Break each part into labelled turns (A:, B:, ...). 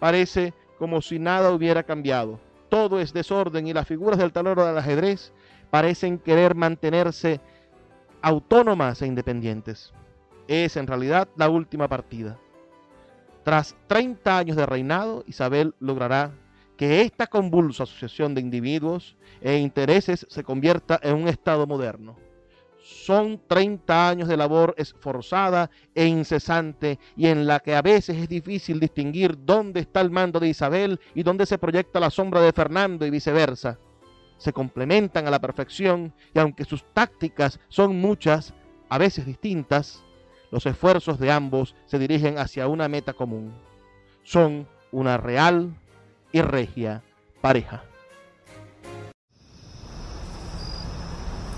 A: parece como si nada hubiera cambiado. Todo es desorden y las figuras del tablero del ajedrez parecen querer mantenerse autónomas e independientes. Es en realidad la última partida. Tras 30 años de reinado, Isabel logrará que esta convulsa asociación de individuos e intereses se convierta en un Estado moderno. Son 30 años de labor esforzada e incesante y en la que a veces es difícil distinguir dónde está el mando de Isabel y dónde se proyecta la sombra de Fernando y viceversa. Se complementan a la perfección y aunque sus tácticas son muchas, a veces distintas, los esfuerzos de ambos se dirigen hacia una meta común. Son una real y regia pareja.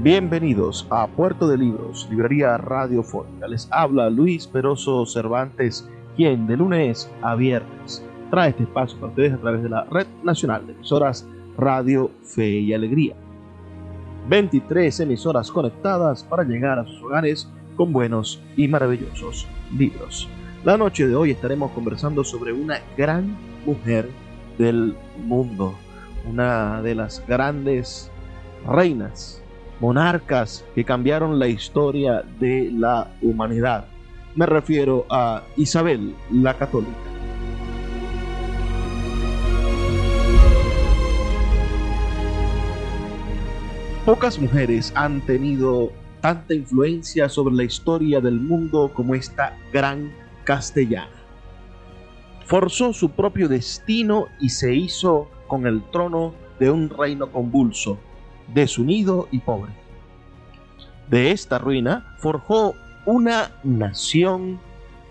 B: Bienvenidos a Puerto de Libros, librería radiofónica. Les habla Luis Peroso Cervantes, quien de lunes a viernes trae este espacio para ustedes a través de la Red Nacional de Emisoras Radio Fe y Alegría. 23 emisoras conectadas para llegar a sus hogares con buenos y maravillosos libros. La noche de hoy estaremos conversando sobre una gran mujer del mundo, una de las grandes reinas monarcas que cambiaron la historia de la humanidad. Me refiero a Isabel la Católica. Pocas mujeres han tenido tanta influencia sobre la historia del mundo como esta gran castellana. Forzó su propio destino y se hizo con el trono de un reino convulso, desunido y pobre. De esta ruina forjó una nación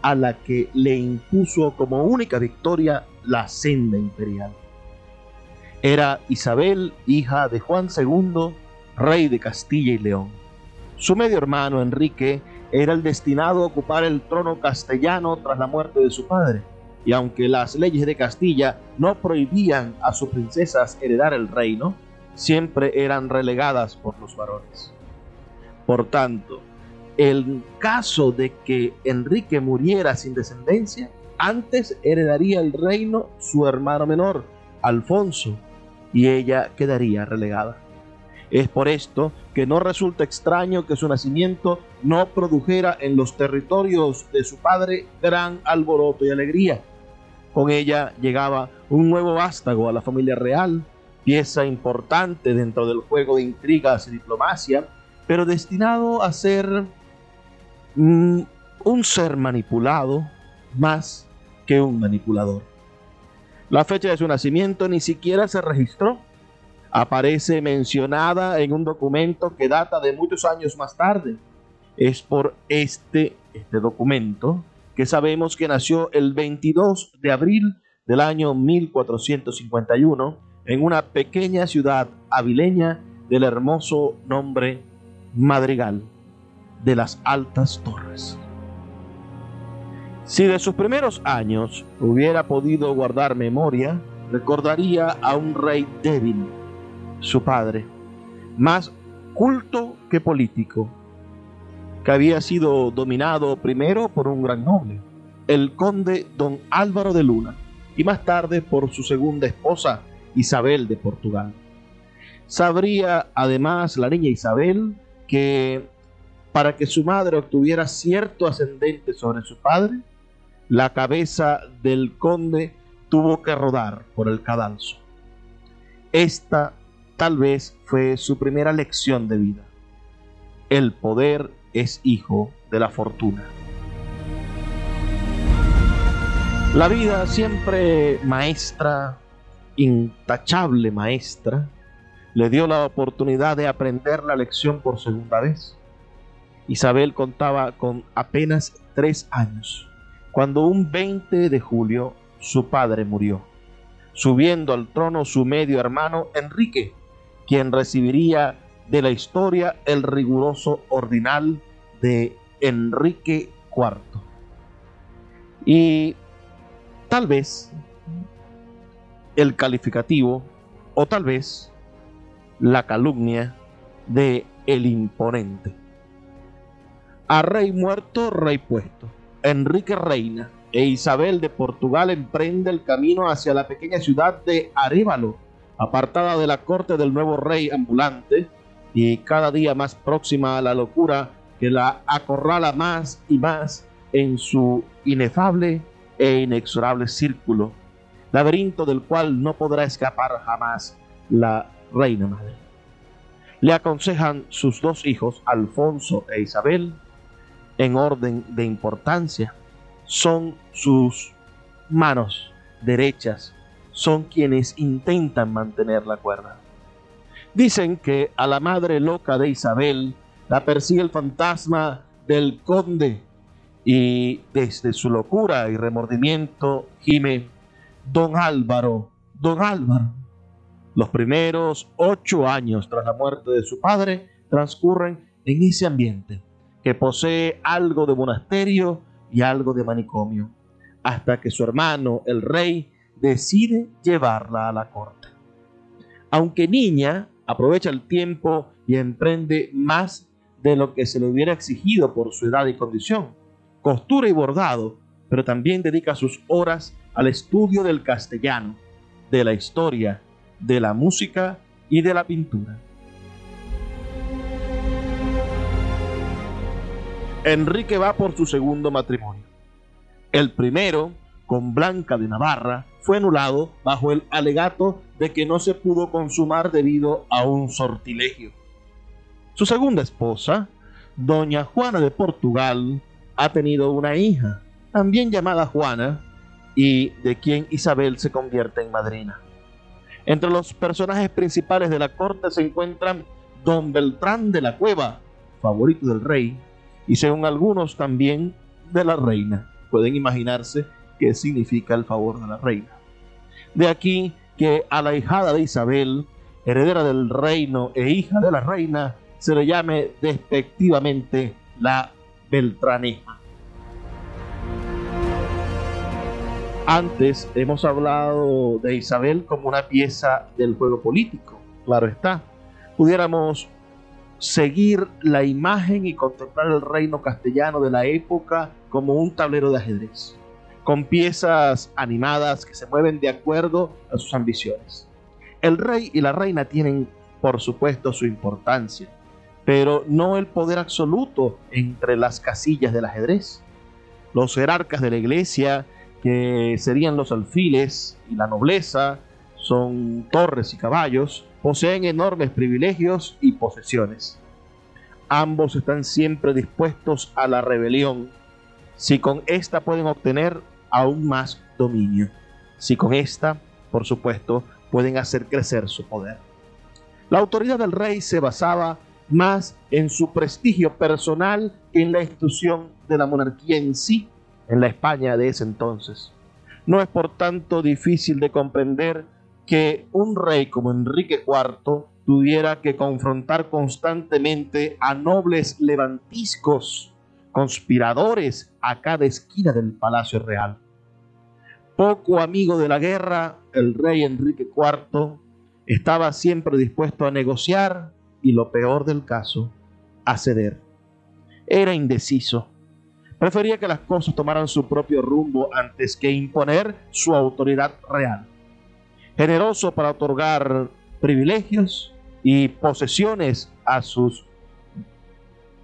B: a la que le impuso como única victoria la senda imperial. Era Isabel, hija de Juan II, rey de Castilla y León. Su medio hermano Enrique era el destinado a ocupar el trono castellano tras la muerte de su padre, y aunque las leyes de Castilla no prohibían a sus princesas heredar el reino, siempre eran relegadas por los varones. Por tanto, el caso de que Enrique muriera sin descendencia, antes heredaría el reino su hermano menor, Alfonso, y ella quedaría relegada. Es por esto que no resulta extraño que su nacimiento no produjera en los territorios de su padre gran alboroto y alegría. Con ella llegaba un nuevo vástago a la familia real, pieza importante dentro del juego de intrigas y diplomacia, pero destinado a ser mm, un ser manipulado más que un manipulador. La fecha de su nacimiento ni siquiera se registró. Aparece mencionada en un documento que data de muchos años más tarde. Es por este, este documento que sabemos que nació el 22 de abril del año 1451 en una pequeña ciudad avileña del hermoso nombre Madrigal de las Altas Torres. Si de sus primeros años hubiera podido guardar memoria, recordaría a un rey débil, su padre, más culto que político, que había sido dominado primero por un gran noble, el conde don Álvaro de Luna, y más tarde por su segunda esposa, Isabel de Portugal. Sabría además la niña Isabel que para que su madre obtuviera cierto ascendente sobre su padre, la cabeza del conde tuvo que rodar por el cadalso. Esta tal vez fue su primera lección de vida. El poder es hijo de la fortuna. La vida siempre maestra, intachable maestra, le dio la oportunidad de aprender la lección por segunda vez. Isabel contaba con apenas tres años cuando un 20 de julio su padre murió, subiendo al trono su medio hermano Enrique, quien recibiría de la historia el riguroso ordinal de Enrique IV. Y tal vez el calificativo o tal vez la calumnia de el imponente. A rey muerto, rey puesto. Enrique reina e Isabel de Portugal emprende el camino hacia la pequeña ciudad de Arévalo, apartada de la corte del nuevo rey ambulante y cada día más próxima a la locura que la acorrala más y más en su inefable e inexorable círculo, laberinto del cual no podrá escapar jamás la reina madre. Le aconsejan sus dos hijos, Alfonso e Isabel, en orden de importancia son sus manos derechas, son quienes intentan mantener la cuerda. Dicen que a la madre loca de Isabel la persigue el fantasma del conde y desde su locura y remordimiento gime, don Álvaro, don Álvaro. Los primeros ocho años tras la muerte de su padre transcurren en ese ambiente que posee algo de monasterio y algo de manicomio, hasta que su hermano, el rey, decide llevarla a la corte. Aunque niña, aprovecha el tiempo y emprende más de lo que se le hubiera exigido por su edad y condición. Costura y bordado, pero también dedica sus horas al estudio del castellano, de la historia, de la música y de la pintura. Enrique va por su segundo matrimonio. El primero, con Blanca de Navarra, fue anulado bajo el alegato de que no se pudo consumar debido a un sortilegio. Su segunda esposa, doña Juana de Portugal, ha tenido una hija, también llamada Juana, y de quien Isabel se convierte en madrina. Entre los personajes principales de la corte se encuentran don Beltrán de la Cueva, favorito del rey, y según algunos también de la reina. Pueden imaginarse qué significa el favor de la reina. De aquí que a la hijada de Isabel, heredera del reino e hija de la reina, se le llame despectivamente la Beltraneja. Antes hemos hablado de Isabel como una pieza del juego político, claro está. Pudiéramos seguir la imagen y contemplar el reino castellano de la época como un tablero de ajedrez, con piezas animadas que se mueven de acuerdo a sus ambiciones. El rey y la reina tienen, por supuesto, su importancia, pero no el poder absoluto entre las casillas del ajedrez. Los jerarcas de la iglesia, serían los alfiles y la nobleza, son torres y caballos, poseen enormes privilegios y posesiones. Ambos están siempre dispuestos a la rebelión, si con esta pueden obtener aún más dominio, si con esta, por supuesto, pueden hacer crecer su poder. La autoridad del rey se basaba más en su prestigio personal que en la institución de la monarquía en sí, en la España de ese entonces. No es por tanto difícil de comprender que un rey como Enrique IV tuviera que confrontar constantemente a nobles levantiscos conspiradores a cada esquina del Palacio Real. Poco amigo de la guerra, el rey Enrique IV estaba siempre dispuesto a negociar y lo peor del caso, a ceder. Era indeciso. Prefería que las cosas tomaran su propio rumbo antes que imponer su autoridad real. Generoso para otorgar privilegios y posesiones a sus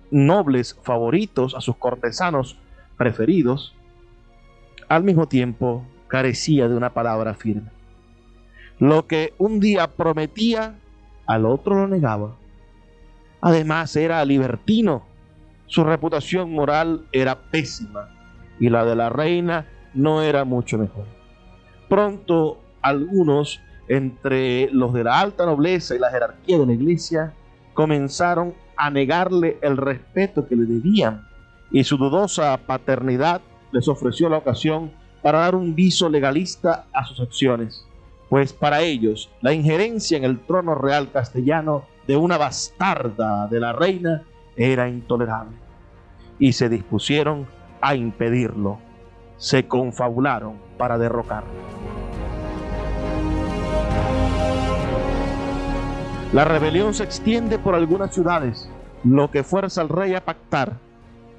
B: nobles favoritos, a sus cortesanos preferidos, al mismo tiempo carecía de una palabra firme. Lo que un día prometía, al otro lo negaba. Además era libertino, su reputación moral era pésima y la de la reina no era mucho mejor. Pronto algunos entre los de la alta nobleza y la jerarquía de la iglesia comenzaron a negarle el respeto que le debían y su dudosa paternidad les ofreció la ocasión para dar un viso legalista a sus acciones, pues para ellos la injerencia en el trono real castellano de una bastarda de la reina era intolerable y se dispusieron a impedirlo. Se confabularon para derrocarlo. La rebelión se extiende por algunas ciudades, lo que fuerza al rey a pactar.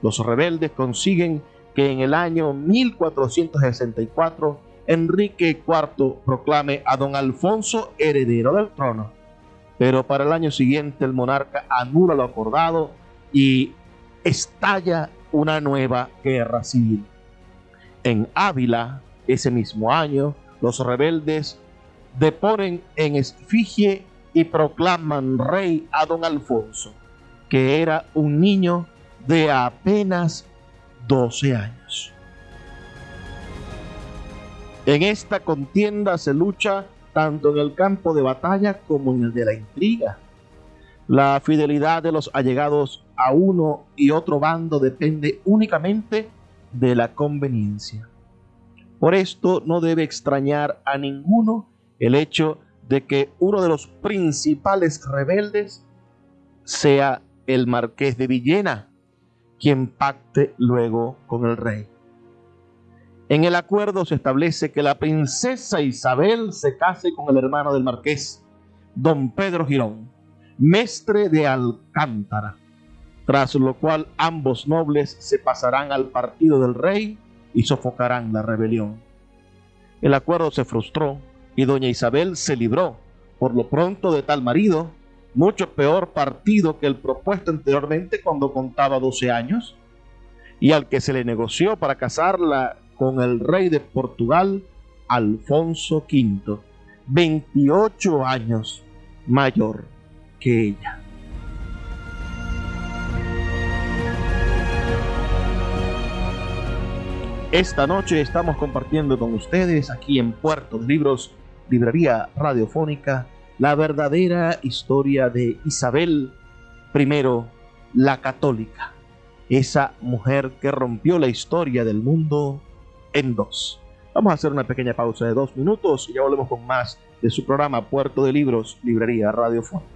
B: Los rebeldes consiguen que en el año 1464 Enrique IV proclame a don Alfonso heredero del trono. Pero para el año siguiente el monarca anula lo acordado y estalla una nueva guerra civil. En Ávila, ese mismo año, los rebeldes deponen en esfigie y proclaman rey a don Alfonso, que era un niño de apenas 12 años. En esta contienda se lucha tanto en el campo de batalla como en el de la intriga. La fidelidad de los allegados a uno y otro bando depende únicamente de la conveniencia. Por esto no debe extrañar a ninguno el hecho de que uno de los principales rebeldes sea el marqués de Villena, quien pacte luego con el rey. En el acuerdo se establece que la princesa Isabel se case con el hermano del marqués, don Pedro Girón, mestre de Alcántara, tras lo cual ambos nobles se pasarán al partido del rey y sofocarán la rebelión. El acuerdo se frustró y doña Isabel se libró, por lo pronto, de tal marido, mucho peor partido que el propuesto anteriormente cuando contaba 12 años, y al que se le negoció para casarla con el rey de Portugal, Alfonso V, 28 años mayor que ella. Esta noche estamos compartiendo con ustedes aquí en Puerto de Libros librería radiofónica, la verdadera historia de Isabel I, la católica, esa mujer que rompió la historia del mundo en dos. Vamos a hacer una pequeña pausa de dos minutos y ya volvemos con más de su programa Puerto de Libros, Librería Radiofónica.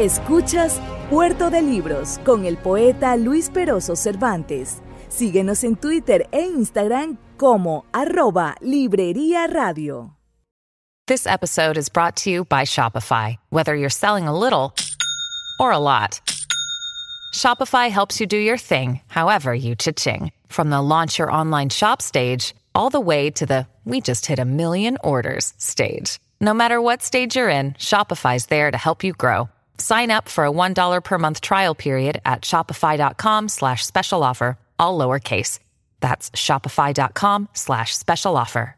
C: Escuchas Puerto de Libros con el poeta Luis Peroso Cervantes. Síguenos en Twitter e Instagram como arroba Librería Radio.
D: This episode is brought to you by Shopify. Whether you're selling a little or a lot, Shopify helps you do your thing, however you cha-ching. From the launch your online shop stage, all the way to the we just hit a million orders stage. No matter what stage you're in, Shopify's there to help you grow. Sign up for a $1 per month trial period at shopify.com slash special offer, all lowercase. That's shopify.com slash special offer.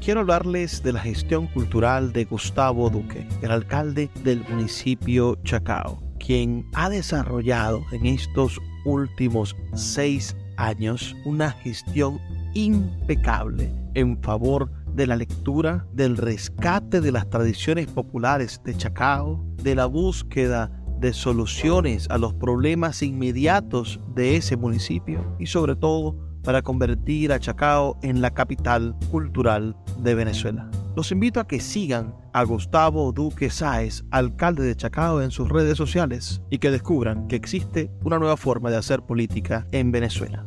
B: Quiero hablarles de la gestión cultural de Gustavo Duque, el alcalde del municipio Chacao, quien ha desarrollado en estos últimos seis años una gestión impecable en favor de la lectura, del rescate de las tradiciones populares de Chacao, de la búsqueda de soluciones a los problemas inmediatos de ese municipio y sobre todo para convertir a Chacao en la capital cultural de Venezuela.
E: Los invito a que sigan a Gustavo Duque Sáez, alcalde de Chacao, en sus redes sociales y que descubran que existe una nueva forma de hacer política en Venezuela.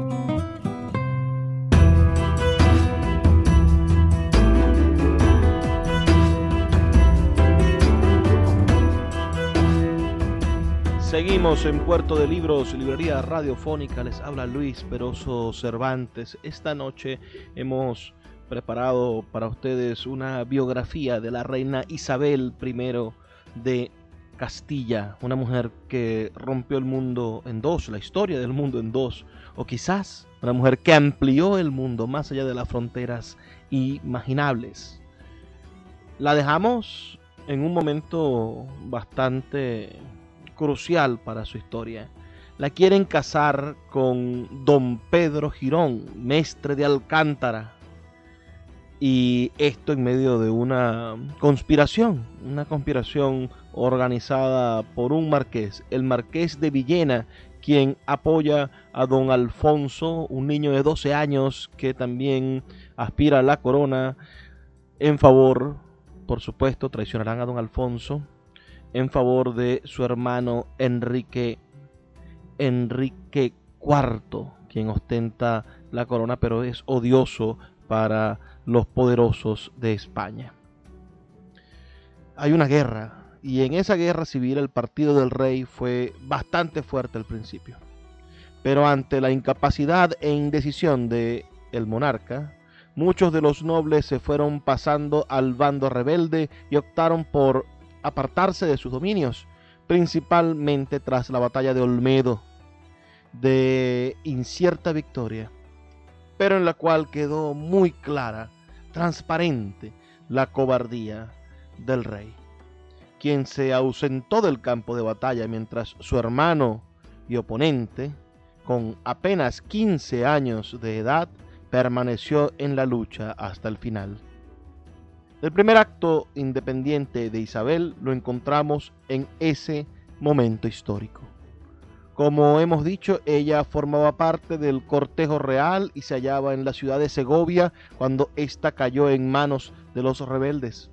B: Seguimos en Puerto de Libros, librería radiofónica. Les habla Luis Peroso Cervantes. Esta noche hemos preparado para ustedes una biografía de la reina Isabel I de Castilla, una mujer que rompió el mundo en dos, la historia del mundo en dos, o quizás una mujer que amplió el mundo más allá de las fronteras imaginables. La dejamos en un momento bastante crucial para su historia. La quieren casar con don Pedro Girón, mestre de Alcántara. Y esto en medio de una conspiración, una conspiración organizada por un marqués, el marqués de Villena, quien apoya a don Alfonso, un niño de 12 años que también aspira a la corona, en favor, por supuesto, traicionarán a don Alfonso, en favor de su hermano Enrique Enrique IV, quien ostenta la corona, pero es odioso para los poderosos de España. Hay una guerra, y en esa guerra civil el partido del rey fue bastante fuerte al principio. Pero ante la incapacidad e indecisión de el monarca, muchos de los nobles se fueron pasando al bando rebelde y optaron por apartarse de sus dominios, principalmente tras la batalla de Olmedo, de incierta victoria, pero en la cual quedó muy clara, transparente, la cobardía del rey, quien se ausentó del campo de batalla mientras su hermano y oponente, con apenas 15 años de edad, permaneció en la lucha hasta el final. El primer acto independiente de Isabel lo encontramos en ese momento histórico. Como hemos dicho, ella formaba parte del cortejo real y se hallaba en la ciudad de Segovia cuando ésta cayó en manos de los rebeldes.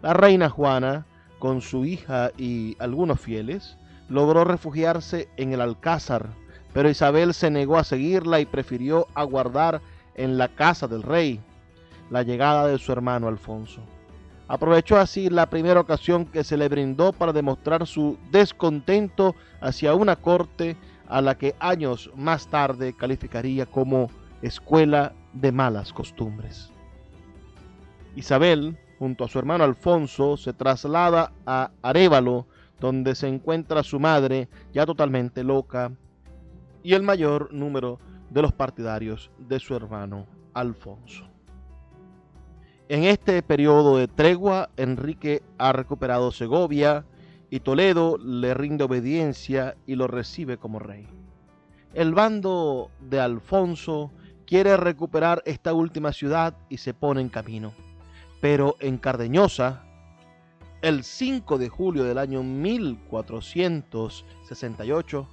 B: La reina Juana, con su hija y algunos fieles, logró refugiarse en el Alcázar, pero Isabel se negó a seguirla y prefirió aguardar en la casa del rey la llegada de su hermano Alfonso. Aprovechó así la primera ocasión que se le brindó para demostrar su descontento hacia una corte a la que años más tarde calificaría como escuela de malas costumbres. Isabel, junto a su hermano Alfonso, se traslada a Arevalo, donde se encuentra su madre, ya totalmente loca, y el mayor número de los partidarios de su hermano Alfonso. En este periodo de tregua, Enrique ha recuperado Segovia y Toledo le rinde obediencia y lo recibe como rey. El bando de Alfonso quiere recuperar esta última ciudad y se pone en camino. Pero en Cardeñosa, el 5 de julio del año 1468,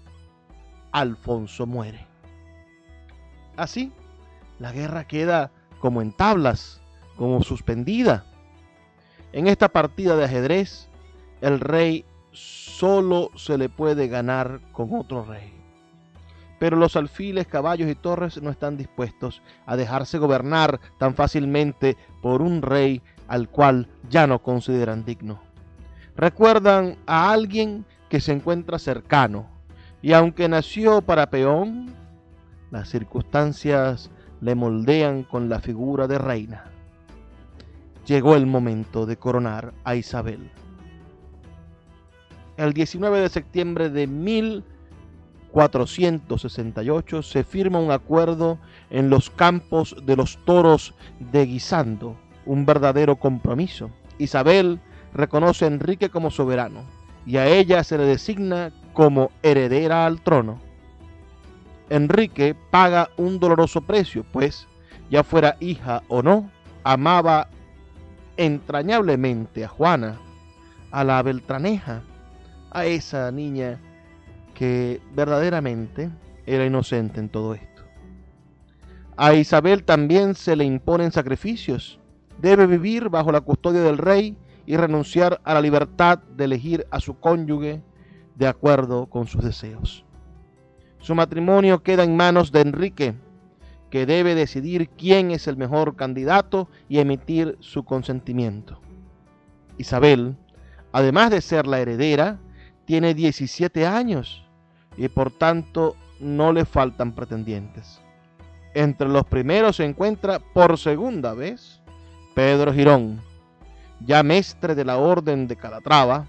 B: Alfonso muere. Así, la guerra queda como en tablas como suspendida. En esta partida de ajedrez, el rey solo se le puede ganar con otro rey. Pero los alfiles, caballos y torres no están dispuestos a dejarse gobernar tan fácilmente por un rey al cual ya no consideran digno. Recuerdan a alguien que se encuentra cercano y aunque nació para peón, las circunstancias le moldean con la figura de reina llegó el momento de coronar a Isabel. El 19 de septiembre de 1468 se firma un acuerdo en los campos de los toros de Guisando, un verdadero compromiso. Isabel reconoce a Enrique como soberano y a ella se le designa como heredera al trono. Enrique paga un doloroso precio, pues, ya fuera hija o no, amaba entrañablemente a Juana, a la Beltraneja, a esa niña que verdaderamente era inocente en todo esto. A Isabel también se le imponen sacrificios. Debe vivir bajo la custodia del rey y renunciar a la libertad de elegir a su cónyuge de acuerdo con sus deseos. Su matrimonio queda en manos de Enrique, que debe decidir quién es el mejor candidato y emitir su consentimiento. Isabel, además de ser la heredera, tiene 17 años y por tanto no le faltan pretendientes. Entre los primeros se encuentra por segunda vez Pedro Girón, ya mestre de la Orden de Calatrava,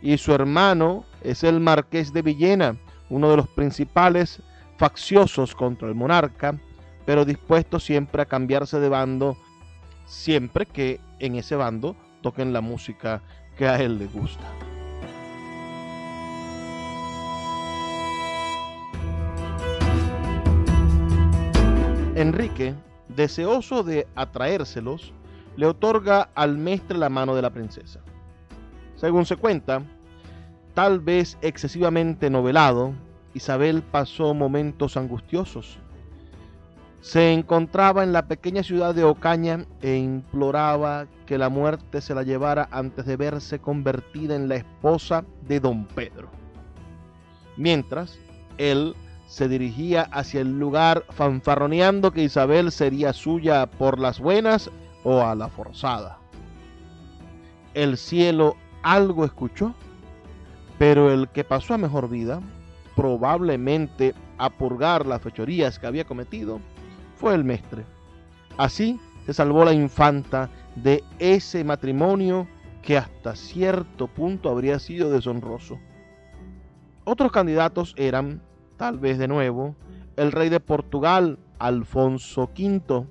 B: y su hermano es el Marqués de Villena, uno de los principales facciosos contra el monarca, pero dispuesto siempre a cambiarse de bando, siempre que en ese bando toquen la música que a él le gusta. Enrique, deseoso de atraérselos, le otorga al mestre la mano de la princesa. Según se cuenta, tal vez excesivamente novelado, Isabel pasó momentos angustiosos. Se encontraba en la pequeña ciudad de Ocaña e imploraba que la muerte se la llevara antes de verse convertida en la esposa de don Pedro. Mientras, él se dirigía hacia el lugar fanfarroneando que Isabel sería suya por las buenas o a la forzada. El cielo algo escuchó, pero el que pasó a mejor vida, probablemente a purgar las fechorías que había cometido, fue el mestre. Así se salvó la infanta de ese matrimonio que hasta cierto punto habría sido deshonroso. Otros candidatos eran tal vez de nuevo, el rey de Portugal, Alfonso V,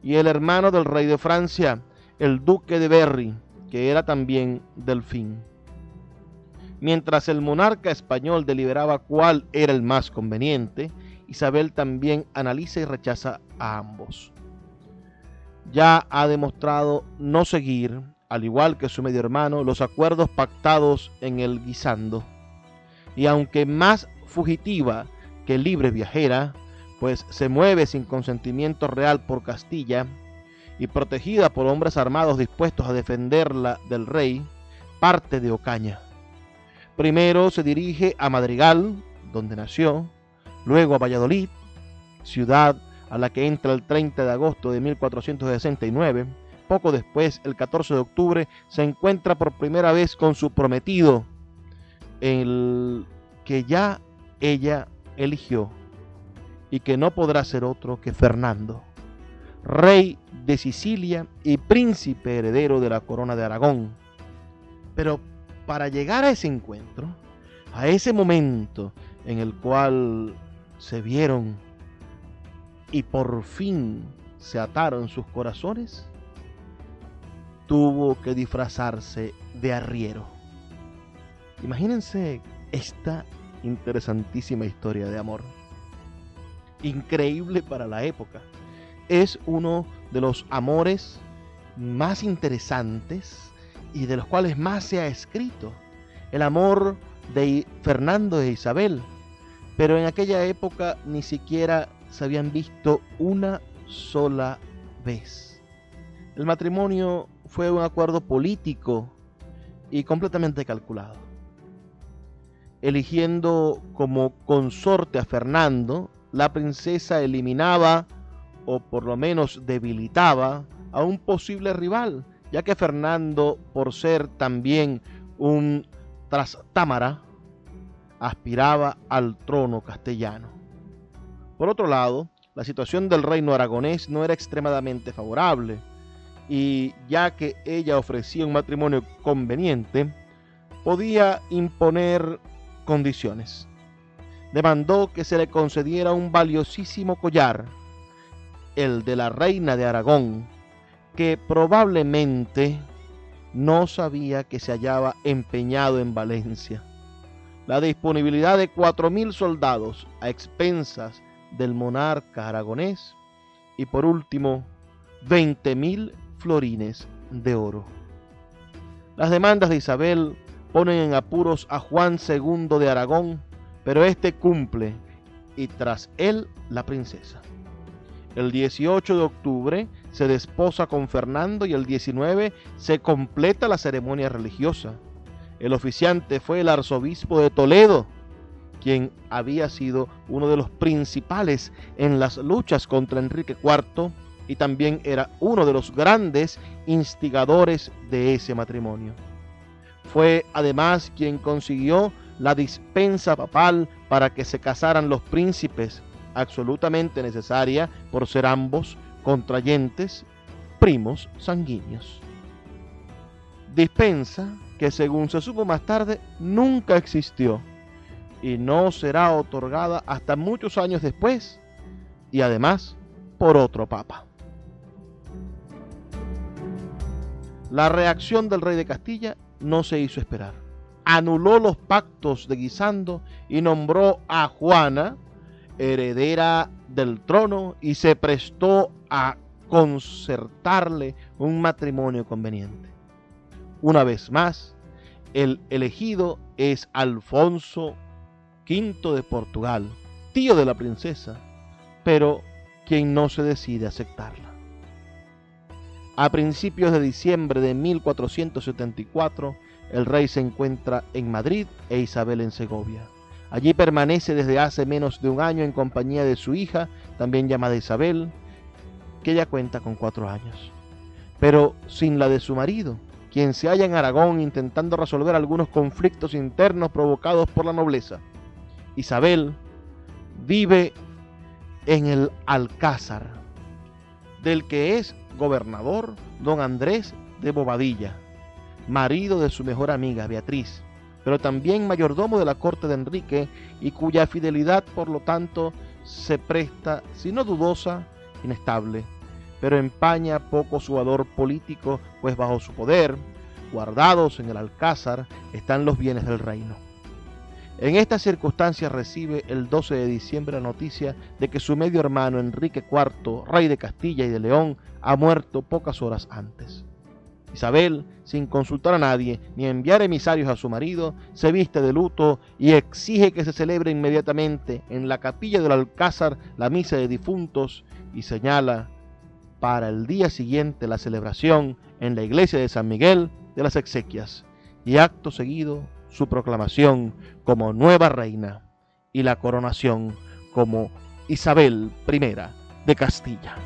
B: y el hermano del rey de Francia, el duque de Berry, que era también delfín. Mientras el monarca español deliberaba cuál era el más conveniente, Isabel también analiza y rechaza a ambos. Ya ha demostrado no seguir, al igual que su medio hermano, los acuerdos pactados en el guisando. Y aunque más fugitiva que libre viajera, pues se mueve sin consentimiento real por Castilla y protegida por hombres armados dispuestos a defenderla del rey, parte de Ocaña. Primero se dirige a Madrigal, donde nació, luego a Valladolid, ciudad a la que entra el 30 de agosto de 1469. Poco después, el 14 de octubre, se encuentra por primera vez con su prometido, el que ya ella eligió y que no podrá ser otro que Fernando, rey de Sicilia y príncipe heredero de la corona de Aragón. Pero para llegar a ese encuentro, a ese momento en el cual se vieron y por fin se ataron sus corazones, tuvo que disfrazarse de arriero. Imagínense esta interesantísima historia de amor. Increíble para la época. Es uno de los amores más interesantes y de los cuales más se ha escrito. El amor de Fernando e Isabel. Pero en aquella época ni siquiera se habían visto una sola vez. El matrimonio fue un acuerdo político y completamente calculado eligiendo como consorte a Fernando, la princesa eliminaba o por lo menos debilitaba a un posible rival, ya que Fernando, por ser también un trastámara, aspiraba al trono castellano. Por otro lado, la situación del reino aragonés no era extremadamente favorable, y ya que ella ofrecía un matrimonio conveniente, podía imponer condiciones. Demandó que se le concediera un valiosísimo collar, el de la reina de Aragón, que probablemente no sabía que se hallaba empeñado en Valencia. La disponibilidad de cuatro mil soldados a expensas del monarca aragonés y por último veinte mil florines de oro. Las demandas de Isabel ponen en apuros a Juan II de Aragón, pero este cumple y tras él la princesa. El 18 de octubre se desposa con Fernando y el 19 se completa la ceremonia religiosa. El oficiante fue el arzobispo de Toledo, quien había sido uno de los principales en las luchas contra Enrique IV y también era uno de los grandes instigadores de ese matrimonio. Fue además quien consiguió la dispensa papal para que se casaran los príncipes, absolutamente necesaria por ser ambos contrayentes primos sanguíneos. Dispensa que según se supo más tarde nunca existió y no será otorgada hasta muchos años después y además por otro papa. La reacción del rey de Castilla no se hizo esperar. Anuló los pactos de Guisando y nombró a Juana heredera del trono y se prestó a concertarle un matrimonio conveniente. Una vez más, el elegido es Alfonso V de Portugal, tío de la princesa, pero quien no se decide aceptarla. A principios de diciembre de 1474, el rey se encuentra en Madrid e Isabel en Segovia. Allí permanece desde hace menos de un año en compañía de su hija, también llamada Isabel, que ya cuenta con cuatro años, pero sin la de su marido, quien se halla en Aragón intentando resolver algunos conflictos internos provocados por la nobleza. Isabel vive en el Alcázar, del que es gobernador don Andrés de Bobadilla, marido de su mejor amiga Beatriz, pero también mayordomo de la corte de Enrique y cuya fidelidad por lo tanto se presta, si no dudosa, inestable, pero empaña poco su político, pues bajo su poder, guardados en el alcázar, están los bienes del reino. En estas circunstancias recibe el 12 de diciembre la noticia de que su medio hermano Enrique IV, rey de Castilla y de León, ha muerto pocas horas antes. Isabel, sin consultar a nadie ni enviar emisarios a su marido, se viste de luto y exige que se celebre inmediatamente en la capilla del Alcázar la misa de difuntos y señala para el día siguiente la celebración en la iglesia de San Miguel de las exequias y acto seguido su proclamación como nueva reina y la coronación como Isabel I de Castilla.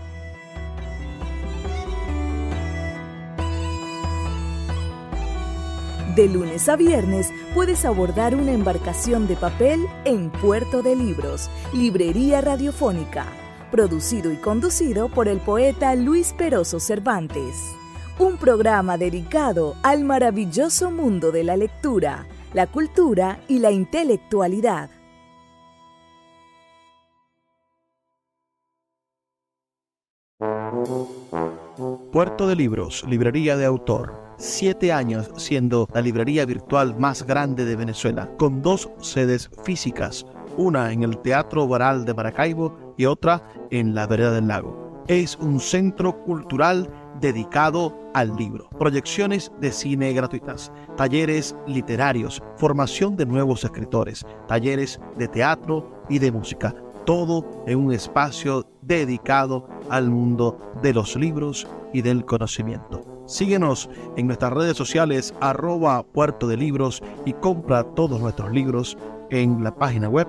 C: De lunes a viernes puedes abordar una embarcación de papel en Puerto de Libros, Librería Radiofónica, producido y conducido por el poeta Luis Peroso Cervantes. Un programa dedicado al maravilloso mundo de la lectura la cultura y la intelectualidad.
E: Puerto de Libros, librería de autor. Siete años siendo la librería virtual más grande de Venezuela, con dos sedes físicas, una en el Teatro Baral de Maracaibo y otra en la Vereda del Lago. Es un centro cultural dedicado al libro, proyecciones de cine gratuitas, talleres literarios, formación de nuevos escritores, talleres de teatro y de música, todo en un espacio dedicado al mundo de los libros y del conocimiento. Síguenos en nuestras redes sociales arroba puerto de libros y compra todos nuestros libros en la página web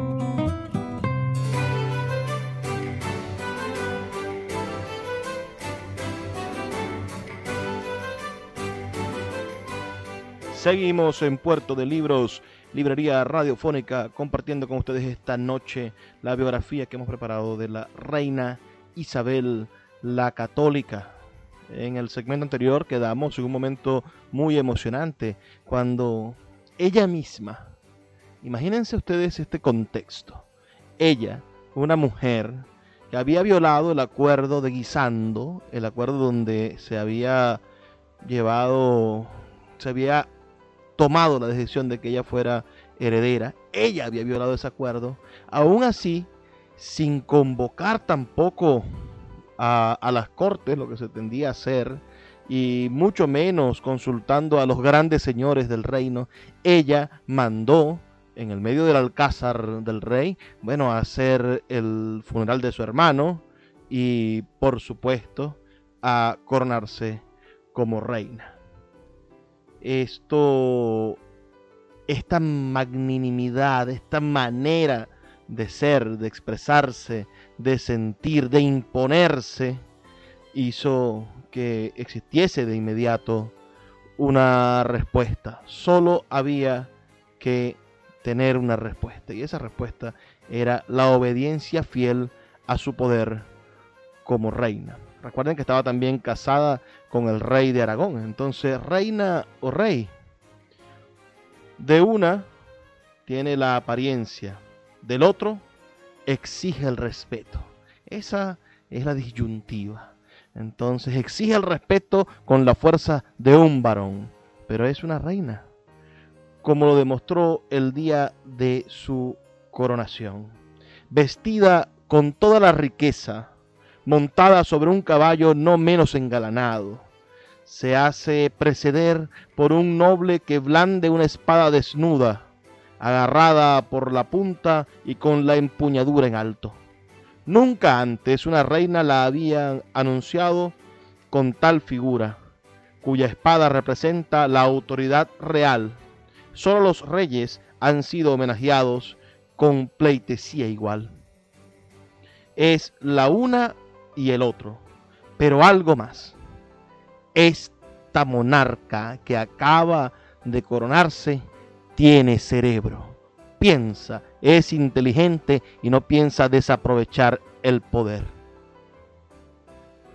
B: Seguimos en Puerto de Libros, librería radiofónica, compartiendo con ustedes esta noche la biografía que hemos preparado de la reina Isabel la Católica. En el segmento anterior quedamos en un momento muy emocionante cuando ella misma Imagínense ustedes este contexto. Ella, una mujer que había violado el acuerdo de Guisando, el acuerdo donde se había llevado, se había tomado la decisión de que ella fuera heredera, ella había violado ese acuerdo, aún así, sin convocar tampoco a, a las cortes, lo que se tendía a hacer, y mucho menos consultando a los grandes señores del reino, ella mandó en el medio del alcázar del rey, bueno, a hacer el funeral de su hermano y por supuesto a coronarse como reina. Esto, esta magnanimidad, esta manera de ser, de expresarse, de sentir, de imponerse, hizo que existiese de inmediato una respuesta. Solo había que tener una respuesta. Y esa respuesta era la obediencia fiel a su poder como reina. Recuerden que estaba también casada con el rey de Aragón. Entonces, reina o rey, de una tiene la apariencia, del otro exige el respeto. Esa es la disyuntiva. Entonces exige el respeto con la fuerza de un varón, pero es una reina como lo demostró el día de su coronación. Vestida con toda la riqueza, montada sobre un caballo no menos engalanado, se hace preceder por un noble que blande una espada desnuda, agarrada por la punta y con la empuñadura en alto. Nunca antes una reina la había anunciado con tal figura, cuya espada representa la autoridad real Solo los reyes han sido homenajeados con pleitesía igual. Es la una y el otro, pero algo más. Esta monarca que acaba de coronarse tiene cerebro, piensa, es inteligente y no piensa desaprovechar el poder.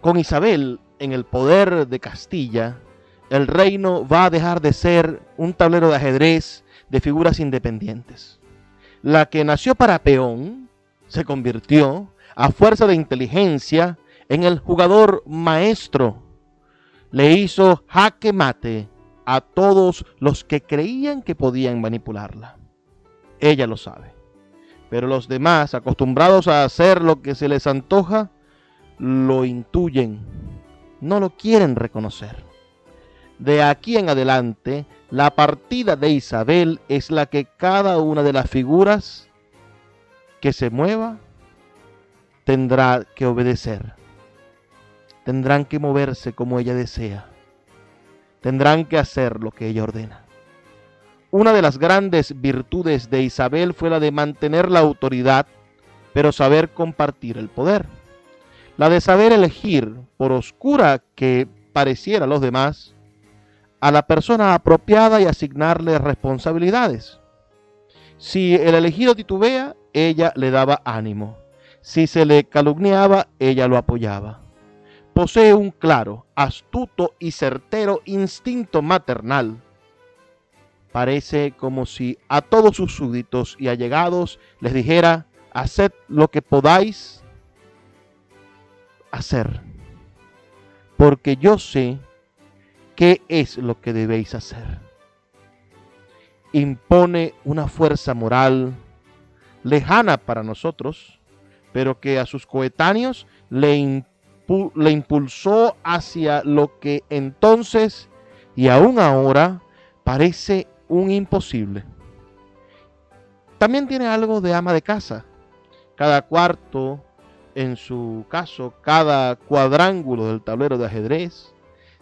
B: Con Isabel en el poder de Castilla, el reino va a dejar de ser un tablero de ajedrez de figuras independientes. La que nació para peón se convirtió, a fuerza de inteligencia, en el jugador maestro. Le hizo jaque mate a todos los que creían que podían manipularla. Ella lo sabe. Pero los demás, acostumbrados a hacer lo que se les antoja, lo intuyen, no lo quieren reconocer. De aquí en adelante, la partida de Isabel es la que cada una de las figuras que se mueva tendrá que obedecer. Tendrán que moverse como ella desea. Tendrán que hacer lo que ella ordena. Una de las grandes virtudes de Isabel fue la de mantener la autoridad, pero saber compartir el poder. La de saber elegir, por oscura que pareciera a los demás, a la persona apropiada y asignarle responsabilidades. Si el elegido titubea, ella le daba ánimo. Si se le calumniaba, ella lo apoyaba. Posee un claro, astuto y certero instinto maternal. Parece como si a todos sus súbditos y allegados les dijera, haced lo que podáis hacer, porque yo sé ¿Qué es lo que debéis hacer? Impone una fuerza moral lejana para nosotros, pero que a sus coetáneos le, le impulsó hacia lo que entonces y aún ahora parece un imposible. También tiene algo de ama de casa. Cada cuarto, en su caso, cada cuadrángulo del tablero de ajedrez,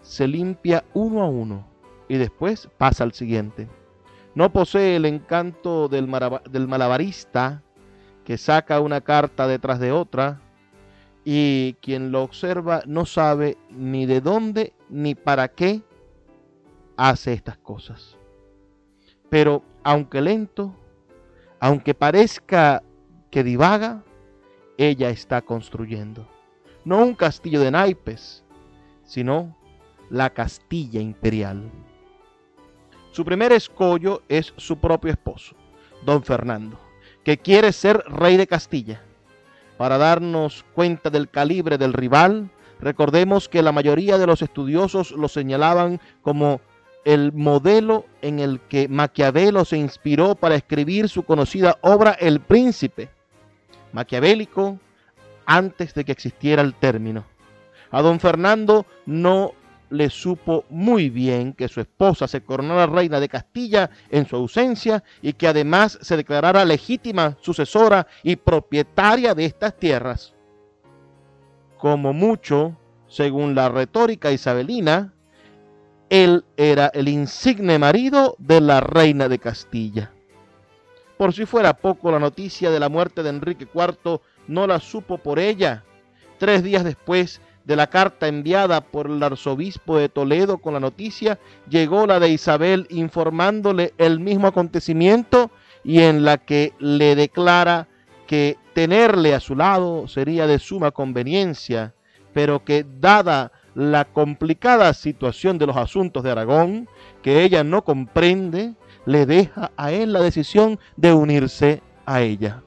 B: se limpia uno a uno y después pasa al siguiente. No posee el encanto del, del malabarista que saca una carta detrás de otra y quien lo observa no sabe ni de dónde ni para qué hace estas cosas. Pero aunque lento, aunque parezca que divaga, ella está construyendo. No un castillo de naipes, sino la Castilla imperial. Su primer escollo es su propio esposo. don Fernando, que quiere ser rey de Castilla. Para darnos cuenta del calibre del rival, recordemos que la mayoría de los estudiosos lo señalaban como el modelo en el que Maquiavelo se inspiró para escribir su conocida obra El Príncipe, maquiavélico antes de que existiera el término. A don Fernando no le supo muy bien que su esposa se coronara reina de Castilla en su ausencia y que además se declarara legítima sucesora y propietaria de estas tierras. Como mucho, según la retórica isabelina, él era el insigne marido de la reina de Castilla. Por si fuera poco, la noticia de la muerte de Enrique IV no la supo por ella. Tres días después de la carta enviada por el arzobispo de Toledo con la noticia, llegó la de Isabel informándole el mismo acontecimiento y en la que le declara que tenerle a su lado sería de suma conveniencia, pero que dada la complicada situación de los asuntos de Aragón, que ella no comprende, le deja a él la decisión de unirse a ella.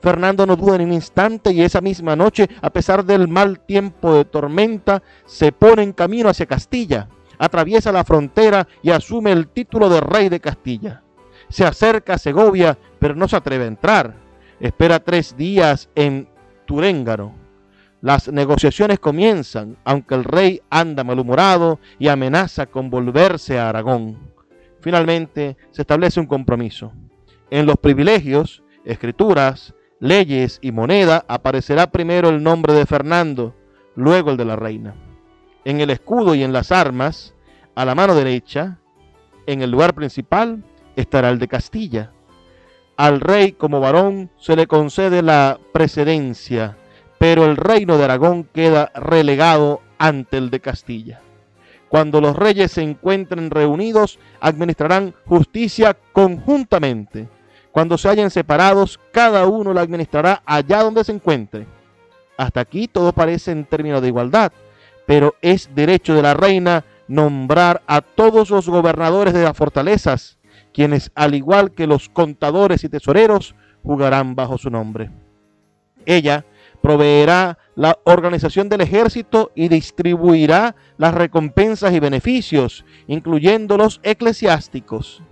B: Fernando no duda en un instante y esa misma noche, a pesar del mal tiempo de tormenta, se pone en camino hacia Castilla, atraviesa la frontera y asume el título de rey de Castilla. Se acerca a Segovia, pero no se atreve a entrar. Espera tres días en Turéngaro. Las negociaciones comienzan, aunque el rey anda malhumorado y amenaza con volverse a Aragón. Finalmente se establece un compromiso. En los privilegios, escrituras, leyes y moneda aparecerá primero el nombre de Fernando, luego el de la reina. En el escudo y en las armas, a la mano derecha, en el lugar principal, estará el de Castilla. Al rey como varón se le concede la precedencia, pero el reino de Aragón queda relegado ante el de Castilla. Cuando los reyes se encuentren reunidos, administrarán justicia conjuntamente cuando se hayan separados, cada uno la administrará allá donde se encuentre. Hasta aquí todo parece en términos de igualdad, pero es derecho de la reina nombrar a todos los gobernadores de las fortalezas, quienes, al igual que los contadores y tesoreros, jugarán bajo su nombre. Ella proveerá la organización del ejército y distribuirá las recompensas y beneficios, incluyendo los eclesiásticos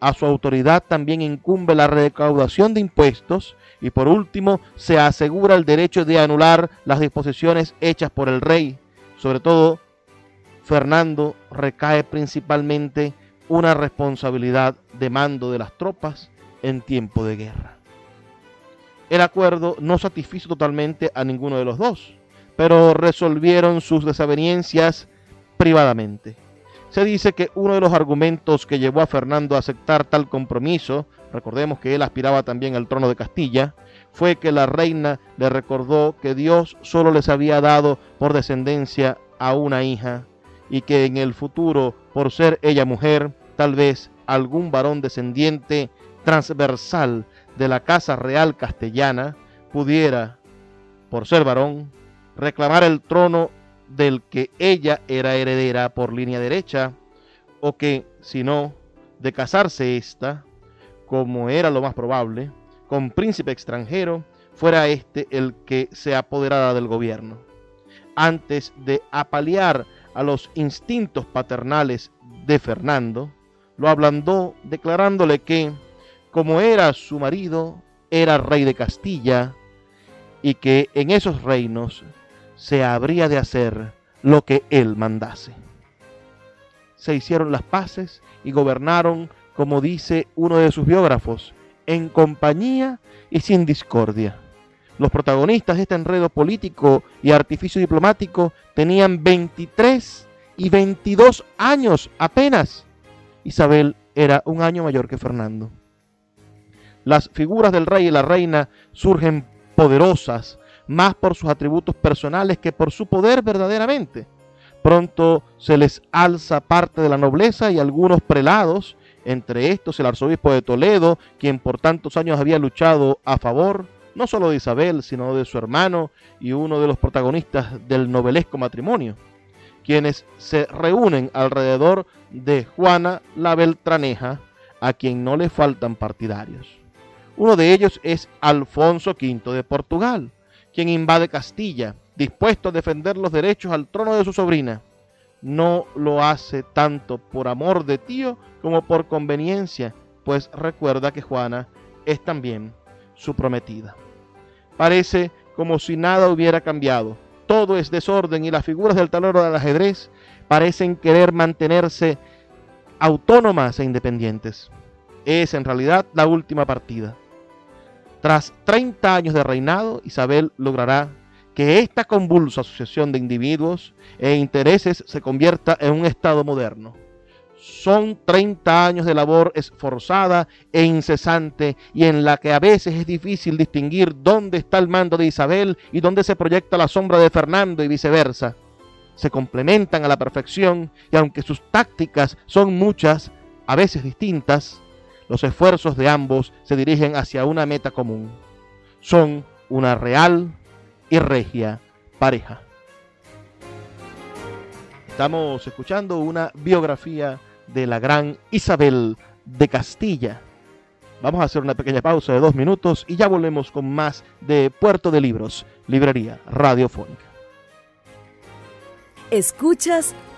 B: a su autoridad también incumbe la recaudación de impuestos y por último se asegura el derecho de anular las disposiciones hechas por el rey. Sobre todo, Fernando recae principalmente una responsabilidad de mando de las tropas en tiempo de guerra. El acuerdo no satisfizo totalmente a ninguno de los dos, pero resolvieron sus desavenencias privadamente. Se dice que uno de los argumentos que llevó a Fernando a aceptar tal compromiso, recordemos que él aspiraba también al trono de Castilla, fue que la reina le recordó que Dios solo les había dado por descendencia a una hija y que en el futuro, por ser ella mujer, tal vez algún varón descendiente transversal de la casa real castellana pudiera, por ser varón, reclamar el trono del que ella era heredera por línea derecha, o que, si no, de casarse ésta, como era lo más probable, con príncipe extranjero, fuera éste el que se apoderara del gobierno. Antes de apalear a los instintos paternales de Fernando, lo ablandó declarándole que, como era su marido, era rey de Castilla, y que en esos reinos se habría de hacer lo que él mandase. Se hicieron las paces y gobernaron, como dice uno de sus biógrafos, en compañía y sin discordia. Los protagonistas de este enredo político y artificio diplomático tenían 23 y 22 años apenas. Isabel era un año mayor que Fernando. Las figuras del rey y la reina surgen poderosas, más por sus atributos personales que por su poder verdaderamente. Pronto se les alza parte de la nobleza y algunos prelados, entre estos el arzobispo de Toledo, quien por tantos años había luchado a favor no solo de Isabel, sino de su hermano y uno de los protagonistas del novelesco matrimonio, quienes se reúnen alrededor de Juana la Beltraneja, a quien no le faltan partidarios. Uno de ellos es Alfonso V de Portugal, quien invade Castilla, dispuesto a defender los derechos al trono de su sobrina. No lo hace tanto por amor de tío como por conveniencia, pues recuerda que Juana es también su prometida. Parece como si nada hubiera cambiado. Todo es desorden y las figuras del tablero del ajedrez parecen querer mantenerse autónomas e independientes. Es en realidad la última partida. Tras 30 años de reinado, Isabel logrará que esta convulsa asociación de individuos e intereses se convierta en un Estado moderno. Son 30 años de labor esforzada e incesante y en la que a veces es difícil distinguir dónde está el mando de Isabel y dónde se proyecta la sombra de Fernando y viceversa. Se complementan a la perfección y aunque sus tácticas son muchas, a veces distintas, los esfuerzos de ambos se dirigen hacia una meta común. Son una real y regia pareja. Estamos escuchando una biografía de la gran Isabel de Castilla. Vamos a hacer una pequeña pausa de dos minutos y ya volvemos con más de Puerto de Libros, Librería Radiofónica.
C: Escuchas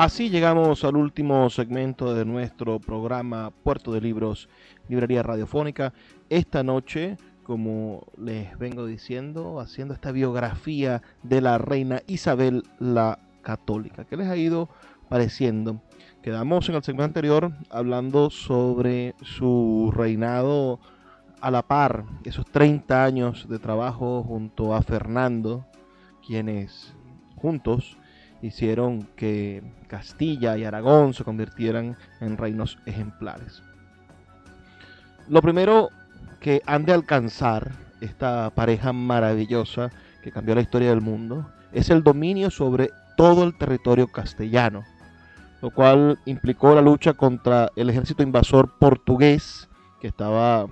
B: Así llegamos al último segmento de nuestro programa Puerto de Libros, Librería Radiofónica. Esta noche, como les vengo diciendo, haciendo esta biografía de la reina Isabel la Católica. ¿Qué les ha ido pareciendo? Quedamos en el segmento anterior hablando sobre su reinado a la par, esos 30 años de trabajo junto a Fernando, quienes juntos hicieron que Castilla y Aragón se convirtieran en reinos ejemplares. Lo primero que han de alcanzar esta pareja maravillosa que cambió la historia del mundo es el dominio sobre todo el territorio castellano, lo cual implicó la lucha contra el ejército invasor portugués que estaba,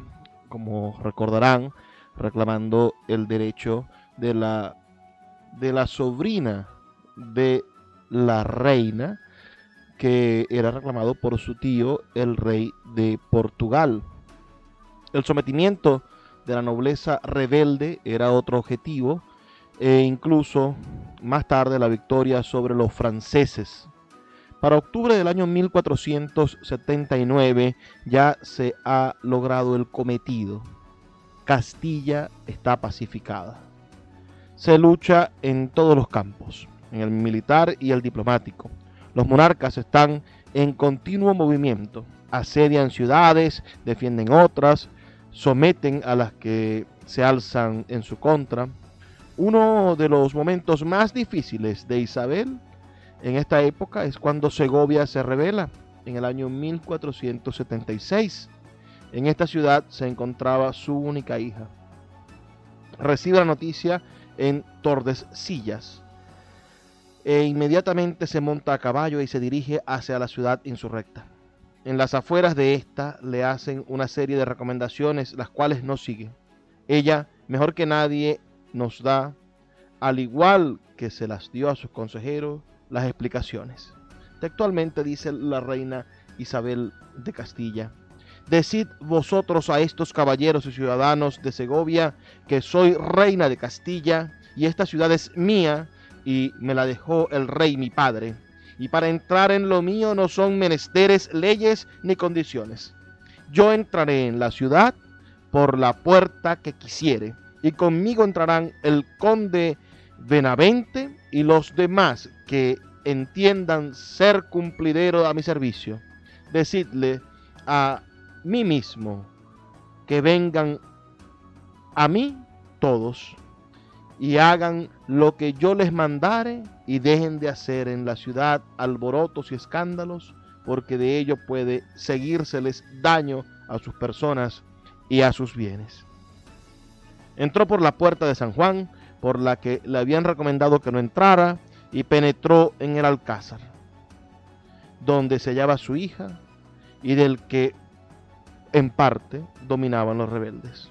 B: como recordarán, reclamando el derecho de la, de la sobrina de la reina que era reclamado por su tío, el rey de Portugal. El sometimiento de la nobleza rebelde era otro objetivo e incluso más tarde la victoria sobre los franceses. Para octubre del año 1479 ya se ha logrado el cometido. Castilla está pacificada. Se lucha en todos los campos en el militar y el diplomático. Los monarcas están en continuo movimiento, asedian ciudades, defienden otras, someten a las que se alzan en su contra. Uno de los momentos más difíciles de Isabel en esta época es cuando Segovia se revela en el año 1476. En esta ciudad se encontraba su única hija. Recibe la noticia en Tordesillas, e inmediatamente se monta a caballo y se dirige hacia la ciudad insurrecta. En las afueras de esta le hacen una serie de recomendaciones, las cuales no sigue. Ella, mejor que nadie, nos da, al igual que se las dio a sus consejeros, las explicaciones. Textualmente dice la reina Isabel de Castilla, Decid vosotros a estos caballeros y ciudadanos de Segovia que soy reina de Castilla y esta ciudad es mía y me la dejó el rey mi padre. Y para entrar en lo mío no son menesteres, leyes ni condiciones. Yo entraré en la ciudad por la puerta que quisiere, y conmigo entrarán el conde Benavente y los demás que entiendan ser cumplidero a mi servicio. Decidle a mí mismo que vengan a mí todos y hagan lo que yo les mandare y dejen de hacer en la ciudad alborotos y escándalos, porque de ello puede seguírseles daño a sus personas y a sus bienes. Entró por la puerta de San Juan, por la que le habían recomendado que no entrara, y penetró en el alcázar, donde se hallaba su hija y del que en parte dominaban los rebeldes.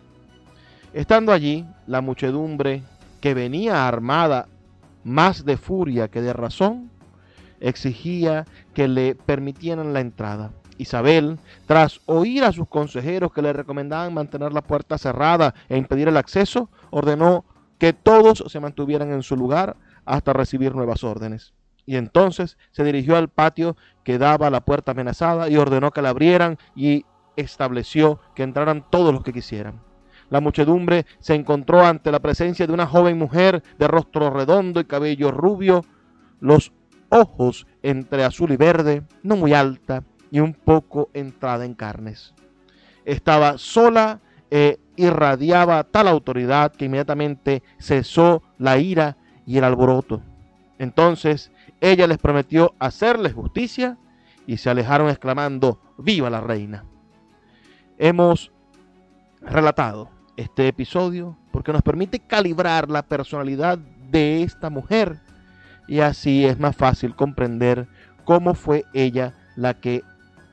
B: Estando allí, la muchedumbre que venía armada más de furia que de razón, exigía que le permitieran la entrada. Isabel, tras oír a sus consejeros que le recomendaban mantener la puerta cerrada e impedir el acceso, ordenó que todos se mantuvieran en su lugar hasta recibir nuevas órdenes. Y entonces se dirigió al patio que daba a la puerta amenazada y ordenó que la abrieran y estableció que entraran todos los que quisieran. La muchedumbre se encontró ante la presencia de una joven mujer de rostro redondo y cabello rubio, los ojos entre azul y verde, no muy alta y un poco entrada en carnes. Estaba sola e irradiaba tal autoridad que inmediatamente cesó la ira y el alboroto. Entonces ella les prometió hacerles justicia y se alejaron exclamando, ¡Viva la reina! Hemos relatado este episodio porque nos permite calibrar la personalidad de esta mujer y así es más fácil comprender cómo fue ella la que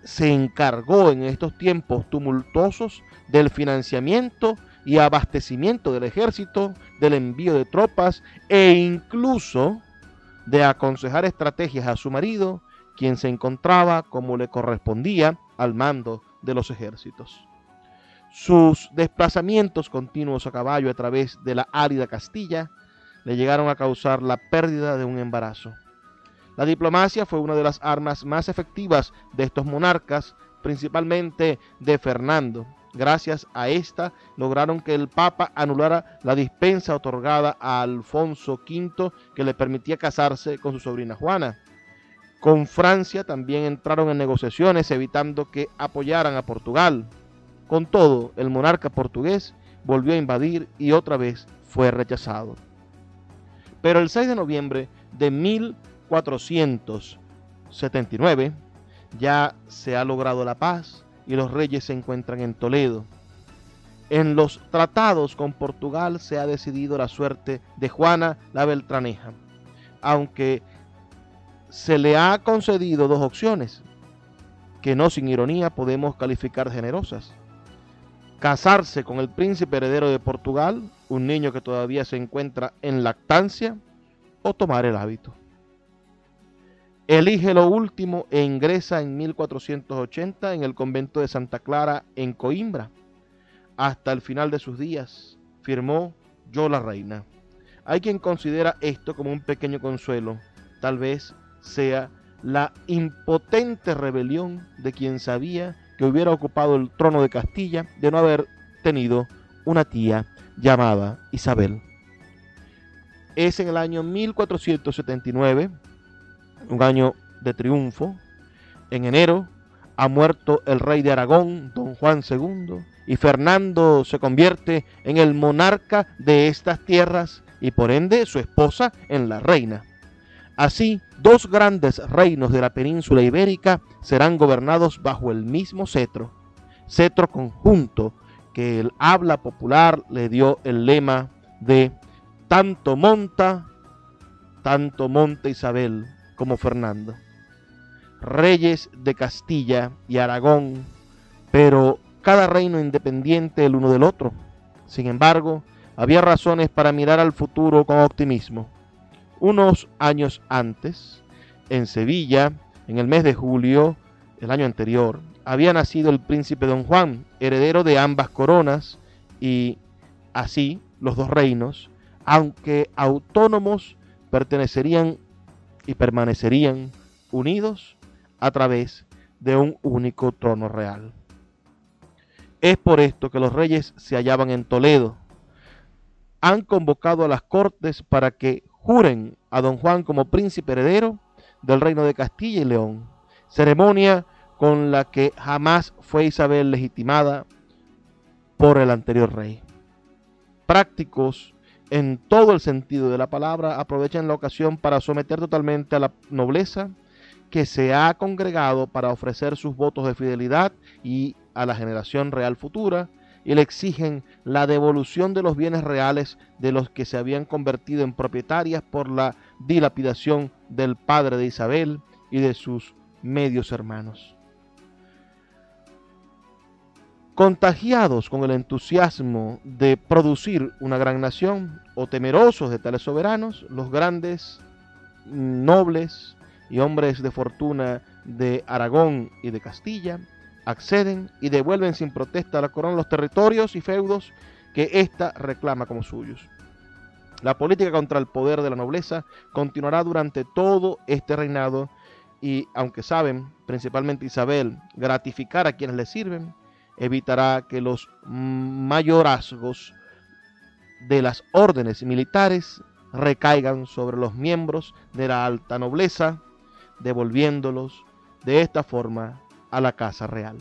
B: se encargó en estos tiempos tumultuosos del financiamiento y abastecimiento del ejército, del envío de tropas e incluso de aconsejar estrategias a su marido, quien se encontraba como le correspondía al mando de los ejércitos. Sus desplazamientos continuos a caballo a través de la árida Castilla le llegaron a causar la pérdida de un embarazo. La diplomacia fue una de las armas más efectivas de estos monarcas, principalmente de Fernando. Gracias a esta lograron que el Papa anulara la dispensa otorgada a Alfonso V que le permitía casarse con su sobrina Juana. Con Francia también entraron en negociaciones evitando que apoyaran a Portugal. Con todo, el monarca portugués volvió a invadir y otra vez fue rechazado. Pero el 6 de noviembre de 1479 ya se ha logrado la paz y los reyes se encuentran en Toledo. En los tratados con Portugal se ha decidido la suerte de Juana la Beltraneja, aunque se le ha concedido dos opciones, que no sin ironía podemos calificar generosas casarse con el príncipe heredero de Portugal, un niño que todavía se encuentra en lactancia, o tomar el hábito. Elige lo último e ingresa en 1480 en el convento de Santa Clara en Coimbra. Hasta el final de sus días firmó Yo la Reina. Hay quien considera esto como un pequeño consuelo, tal vez sea la impotente rebelión de quien sabía que hubiera ocupado el trono de Castilla de no haber tenido una tía llamada Isabel. Es en el año 1479, un año de triunfo. En enero ha muerto el rey de Aragón, don Juan II, y Fernando se convierte en el monarca de estas tierras y por ende su esposa en la reina. Así, dos grandes reinos de la península ibérica serán gobernados bajo el mismo cetro, cetro conjunto que el habla popular le dio el lema de tanto monta tanto Monte Isabel como Fernando. Reyes de Castilla y Aragón, pero cada reino independiente el uno del otro. Sin embargo, había razones para mirar al futuro con optimismo. Unos años antes, en Sevilla, en el mes de julio del año anterior, había nacido el príncipe don Juan, heredero de ambas coronas, y así los dos reinos, aunque autónomos, pertenecerían y permanecerían unidos a través de un único trono real. Es por esto que los reyes se hallaban en Toledo. Han convocado a las cortes para que juren a don Juan como príncipe heredero del reino de Castilla y León, ceremonia con la que jamás fue Isabel legitimada por el anterior rey. Prácticos en todo el sentido de la palabra aprovechan la ocasión para someter totalmente a la nobleza que se ha congregado para ofrecer sus votos de fidelidad y a la generación real futura y le exigen la devolución de los bienes reales de los que se habían convertido en propietarias por la dilapidación del padre de Isabel y de sus medios hermanos. Contagiados con el entusiasmo de producir una gran nación o temerosos de tales soberanos, los grandes nobles y hombres de fortuna de Aragón y de Castilla acceden y devuelven sin protesta a la corona los territorios y feudos que ésta reclama como suyos. La política contra el poder de la nobleza continuará durante todo este reinado y, aunque saben, principalmente Isabel, gratificar a quienes le sirven, evitará que los mayorazgos de las órdenes militares recaigan sobre los miembros de la alta nobleza, devolviéndolos de esta forma a la Casa Real.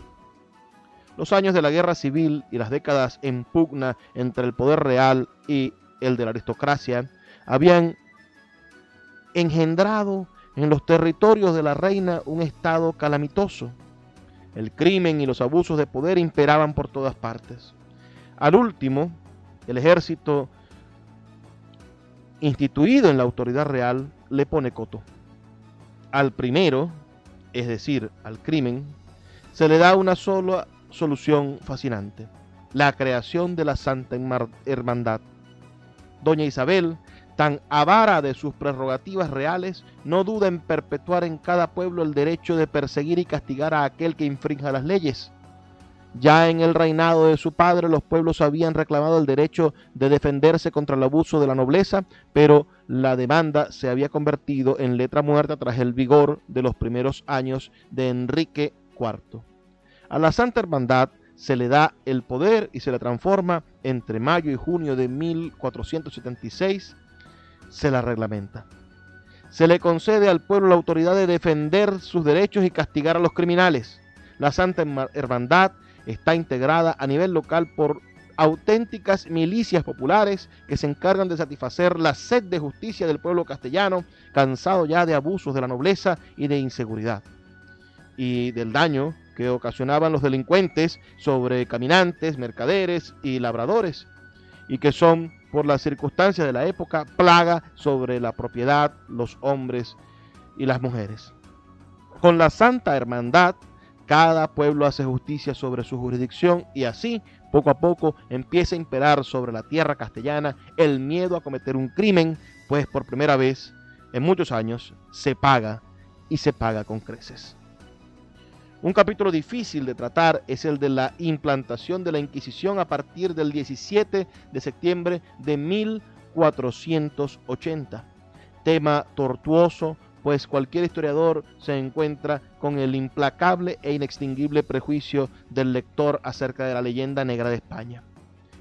B: Los años de la guerra civil y las décadas en pugna entre el poder real y el de la aristocracia habían engendrado en los territorios de la reina un estado calamitoso. El crimen y los abusos de poder imperaban por todas partes. Al último, el ejército instituido en la autoridad real le pone coto. Al primero, es decir, al crimen, se le da una sola solución fascinante, la creación de la Santa Hermandad. Doña Isabel, tan avara de sus prerrogativas reales, no duda en perpetuar en cada pueblo el derecho de perseguir y castigar a aquel que infrinja las leyes. Ya en el reinado de su padre los pueblos habían reclamado el derecho de defenderse contra el abuso de la nobleza, pero la demanda se había convertido en letra muerta tras el vigor de los primeros años de Enrique a la Santa Hermandad se le da el poder y se le transforma entre mayo y junio de 1476, se la reglamenta. Se le concede al pueblo la autoridad de defender sus derechos y castigar a los criminales. La Santa Hermandad está integrada a nivel local por auténticas milicias populares que se encargan de satisfacer la sed de justicia del pueblo castellano, cansado ya de abusos de la nobleza y de inseguridad y del daño que ocasionaban los delincuentes sobre caminantes, mercaderes y labradores, y que son, por las circunstancias de la época, plaga sobre la propiedad, los hombres y las mujeres. Con la Santa Hermandad, cada pueblo hace justicia sobre su jurisdicción y así, poco a poco, empieza a imperar sobre la tierra castellana el miedo a cometer un crimen, pues por primera vez en muchos años se paga y se paga con creces. Un capítulo difícil de tratar es el de la implantación de la Inquisición a partir del 17 de septiembre de 1480. Tema tortuoso, pues cualquier historiador se encuentra con el implacable e inextinguible prejuicio del lector acerca de la leyenda negra de España.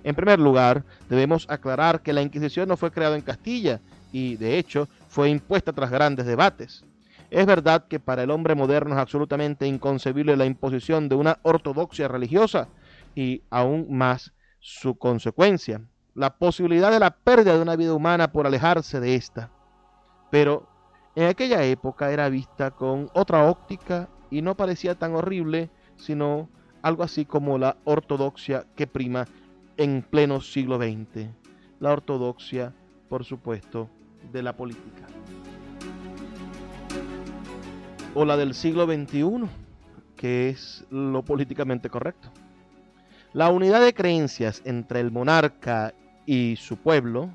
B: En primer lugar, debemos aclarar que la Inquisición no fue creada en Castilla y, de hecho, fue impuesta tras grandes debates. Es verdad que para el hombre moderno es absolutamente inconcebible la imposición de una ortodoxia religiosa y aún más su consecuencia, la posibilidad de la pérdida de una vida humana por alejarse de esta. Pero en aquella época era vista con otra óptica y no parecía tan horrible, sino algo así como la ortodoxia que prima en pleno siglo XX. La ortodoxia, por supuesto, de la política. O la del siglo XXI, que es lo políticamente correcto. La unidad de creencias entre el monarca y su pueblo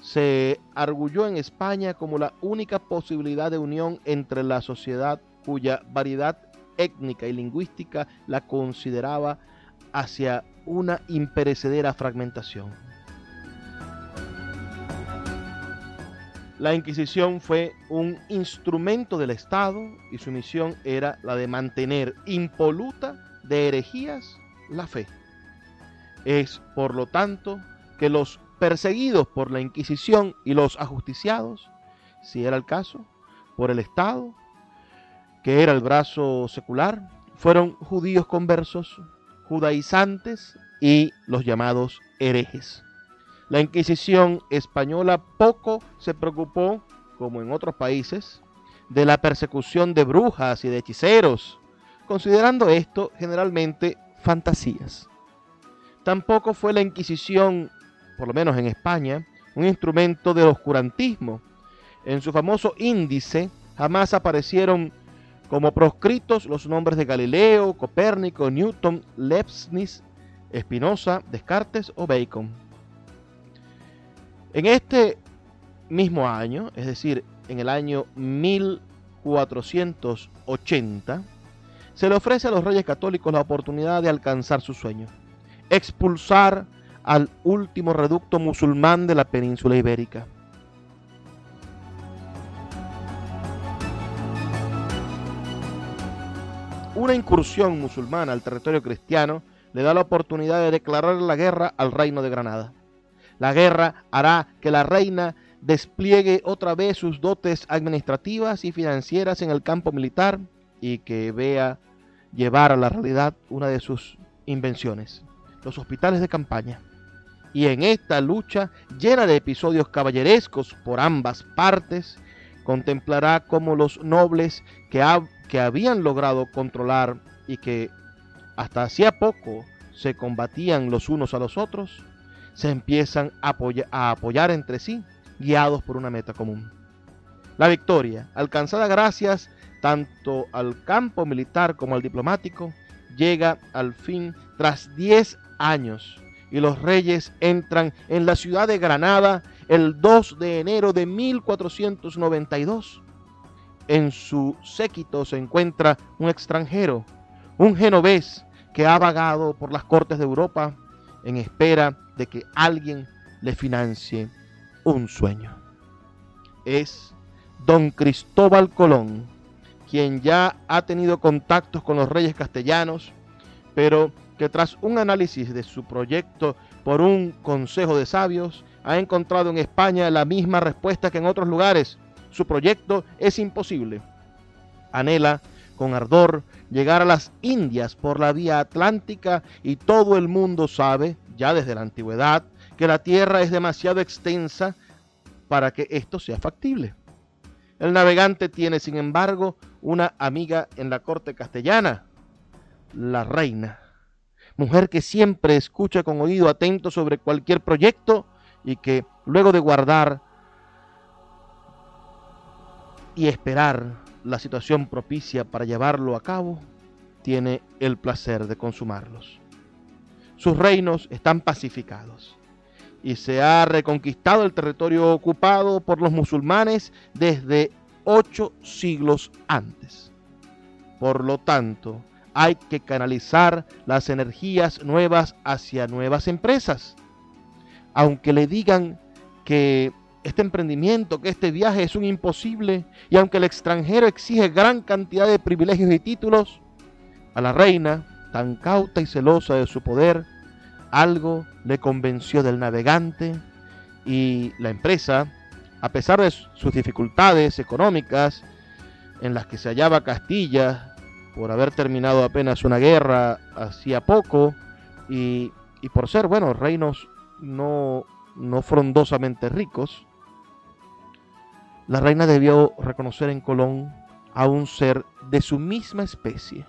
B: se arguyó en España como la única posibilidad de unión entre la sociedad cuya variedad étnica y lingüística la consideraba hacia una imperecedera fragmentación. La Inquisición fue un instrumento del Estado y su misión era la de mantener impoluta de herejías la fe. Es, por lo tanto, que los perseguidos por la Inquisición y los ajusticiados, si era el caso, por el Estado, que era el brazo secular, fueron judíos conversos, judaizantes y los llamados herejes. La Inquisición española poco se preocupó, como en otros países, de la persecución de brujas y de hechiceros, considerando esto generalmente fantasías. Tampoco fue la Inquisición, por lo menos en España, un instrumento del oscurantismo. En su famoso índice jamás aparecieron como proscritos los nombres de Galileo, Copérnico, Newton, Leibniz, Spinoza, Descartes o Bacon. En este mismo año, es decir, en el año 1480, se le ofrece a los reyes católicos la oportunidad de alcanzar su sueño, expulsar al último reducto musulmán de la península ibérica. Una incursión musulmana al territorio cristiano le da la oportunidad de declarar la guerra al reino de Granada. La guerra hará que la reina despliegue otra vez sus dotes administrativas y financieras en el campo militar y que vea llevar a la realidad una de sus invenciones, los hospitales de campaña. Y en esta lucha llena de episodios caballerescos por ambas partes, contemplará cómo los nobles que, que habían logrado controlar y que hasta hacía poco se combatían los unos a los otros, se empiezan a, apoyar entre sí, guiados por una meta común. La victoria, alcanzada gracias tanto al campo militar como al diplomático, llega al fin tras 10 años y los reyes entran en la ciudad de Granada el 2 de enero de 1492. En su séquito se encuentra un extranjero, un genovés que ha vagado por las cortes de Europa en espera de que alguien le financie un sueño. Es don Cristóbal Colón, quien ya ha tenido contactos con los reyes castellanos, pero que tras un análisis de su proyecto por un consejo de sabios, ha encontrado en España la misma respuesta que en otros lugares. Su proyecto es imposible. Anhela con ardor llegar a las Indias por la vía atlántica y todo el mundo sabe, ya desde la antigüedad, que la tierra es demasiado extensa para que esto sea factible. El navegante tiene, sin embargo, una amiga en la corte castellana, la reina, mujer que siempre escucha con oído atento sobre cualquier proyecto y que luego de guardar y esperar la situación propicia para llevarlo a cabo, tiene el placer de consumarlos. Sus reinos están pacificados y se ha reconquistado el territorio ocupado por los musulmanes desde ocho siglos antes. Por lo tanto, hay que canalizar las energías nuevas hacia nuevas empresas. Aunque le digan que este emprendimiento, que este viaje es un imposible, y aunque el extranjero exige gran cantidad de privilegios y títulos, a la reina, tan cauta y celosa de su poder, algo le convenció del navegante y la empresa, a pesar de sus dificultades económicas en las que se hallaba Castilla por haber terminado apenas una guerra hacía poco y, y por ser, bueno, reinos no, no frondosamente ricos, la reina debió reconocer en Colón a un ser de su misma especie,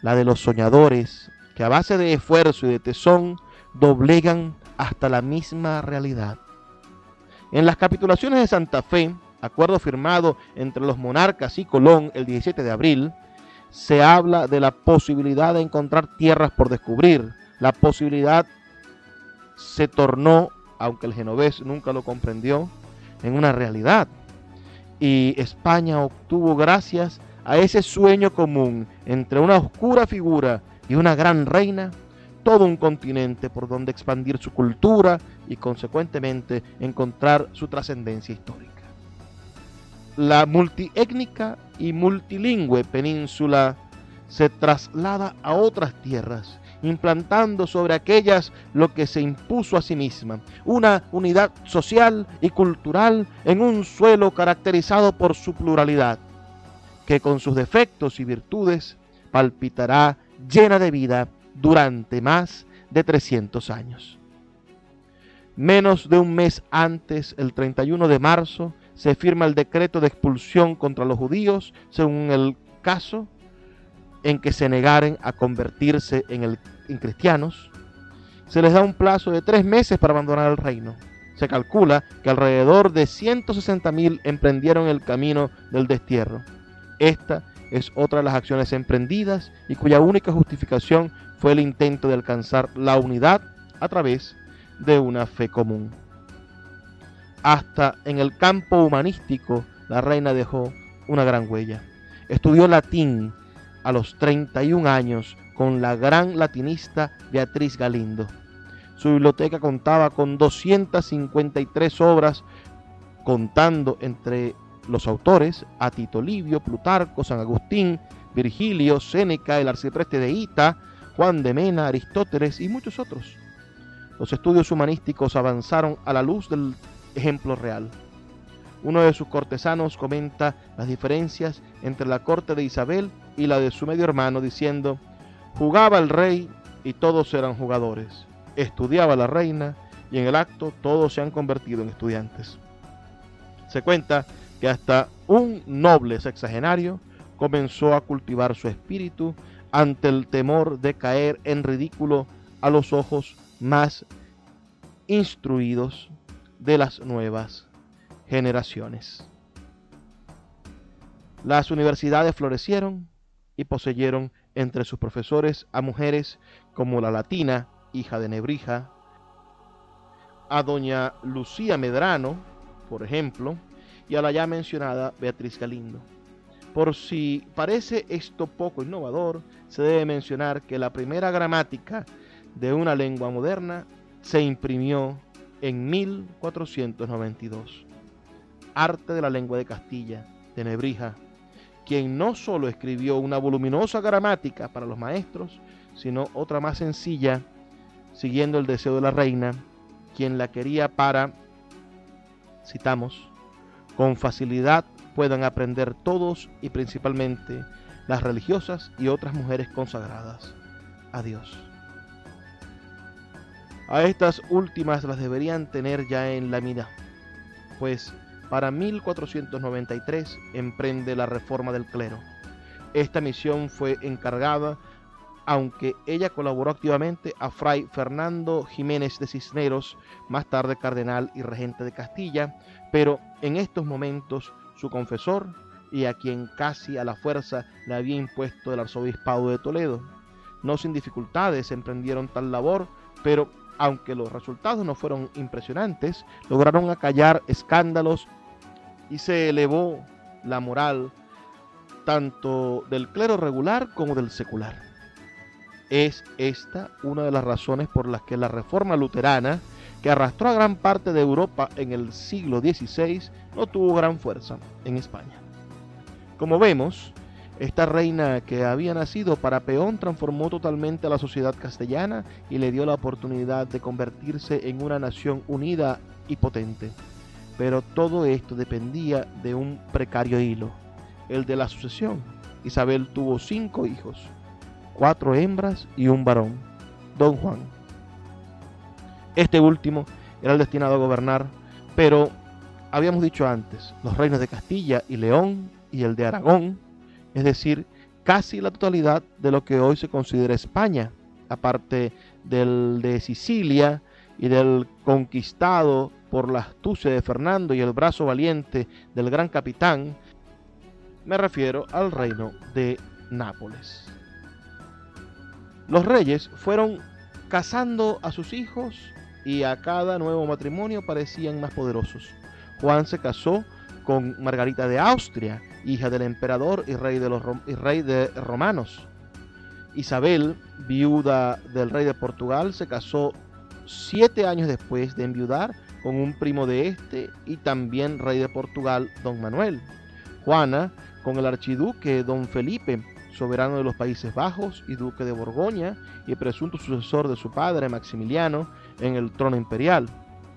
B: la de los soñadores que a base de esfuerzo y de tesón doblegan hasta la misma realidad. En las capitulaciones de Santa Fe acuerdo firmado entre los monarcas y Colón el 17 de abril, se habla de la posibilidad de encontrar tierras por descubrir. La posibilidad se tornó, aunque el genovés nunca lo comprendió, en una realidad. Y España obtuvo gracias a ese sueño común entre una oscura figura y una gran reina, todo un continente por donde expandir su cultura y consecuentemente encontrar su trascendencia histórica. La multiétnica y multilingüe península se traslada a otras tierras, implantando sobre aquellas lo que se impuso a sí misma, una unidad social y cultural en un suelo caracterizado por su pluralidad, que con sus defectos y virtudes palpitará llena de vida durante más de 300 años. Menos de un mes antes, el 31 de marzo, se firma el decreto de expulsión contra los judíos, según el caso en que se negaren a convertirse en, el, en cristianos. Se les da un plazo de tres meses para abandonar el reino. Se calcula que alrededor de 160.000 emprendieron el camino del destierro. Esta es otra de las acciones emprendidas y cuya única justificación fue el intento de alcanzar la unidad a través de una fe común. Hasta en el campo humanístico la reina dejó una gran huella. Estudió latín a los 31 años con la gran latinista Beatriz Galindo. Su biblioteca contaba con 253 obras, contando entre los autores a Tito Livio, Plutarco, San Agustín, Virgilio, Séneca, el arcipreste de Ita, Juan de Mena, Aristóteles y muchos otros. Los estudios humanísticos avanzaron a la luz del ejemplo real. Uno de sus cortesanos comenta las diferencias entre la corte de Isabel y la de su medio hermano, diciendo, jugaba el rey y todos eran jugadores, estudiaba la reina y en el acto todos se han convertido en estudiantes. Se cuenta que hasta un noble sexagenario comenzó a cultivar su espíritu ante el temor de caer en ridículo a los ojos más instruidos de las nuevas generaciones. Las universidades florecieron y poseyeron entre sus profesores a mujeres como la latina, hija de Nebrija, a doña Lucía Medrano, por ejemplo, y a la ya mencionada Beatriz Galindo. Por si parece esto poco innovador, se debe mencionar que la primera gramática de una lengua moderna se imprimió en 1492. Arte de la lengua de Castilla, de Nebrija, quien no solo escribió una voluminosa gramática para los maestros, sino otra más sencilla, siguiendo el deseo de la reina, quien la quería para, citamos, con facilidad puedan aprender todos y principalmente las religiosas y otras mujeres consagradas a Dios. A estas últimas las deberían tener ya en la mira, pues para 1493 emprende la reforma del clero. Esta misión fue encargada, aunque ella colaboró activamente, a Fray Fernando Jiménez de Cisneros, más tarde cardenal y regente de Castilla, pero en estos momentos su confesor y a quien casi a la fuerza le había impuesto el arzobispado de Toledo. No sin dificultades emprendieron tal labor, pero aunque los resultados no fueron impresionantes, lograron acallar escándalos y se elevó la moral tanto del clero regular como del secular. Es esta una de las razones por las que la reforma luterana, que arrastró a gran parte de Europa en el siglo XVI, no tuvo gran fuerza en España. Como vemos, esta reina que había nacido para peón transformó totalmente a la sociedad castellana y le dio la oportunidad de convertirse en una nación unida y potente. Pero todo esto dependía de un precario hilo, el de la sucesión. Isabel tuvo cinco hijos, cuatro hembras y un varón, don Juan. Este último era el destinado a gobernar, pero habíamos dicho antes, los reinos de Castilla y León y el de Aragón, es decir, casi la totalidad de lo que hoy se considera España, aparte del de Sicilia y del conquistado por la astucia de Fernando y el brazo valiente del gran capitán, me refiero al reino de Nápoles. Los reyes fueron casando a sus hijos y a cada nuevo matrimonio parecían más poderosos. Juan se casó con Margarita de Austria, hija del emperador y rey de los y rey de romanos. Isabel, viuda del rey de Portugal, se casó siete años después de enviudar con un primo de este y también rey de Portugal, don Manuel. Juana, con el archiduque don Felipe, soberano de los Países Bajos y duque de Borgoña y presunto sucesor de su padre Maximiliano en el trono imperial.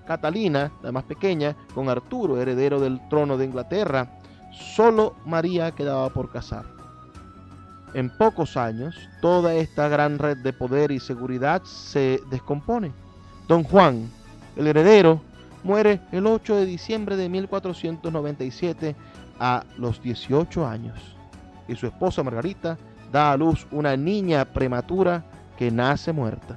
B: Catalina, la más pequeña, con Arturo, heredero del trono de Inglaterra. Solo María quedaba por casar. En pocos años, toda esta gran red de poder y seguridad se descompone. Don Juan, el heredero, muere el 8 de diciembre de 1497 a los 18 años. Y su esposa Margarita da a luz una niña prematura que nace muerta.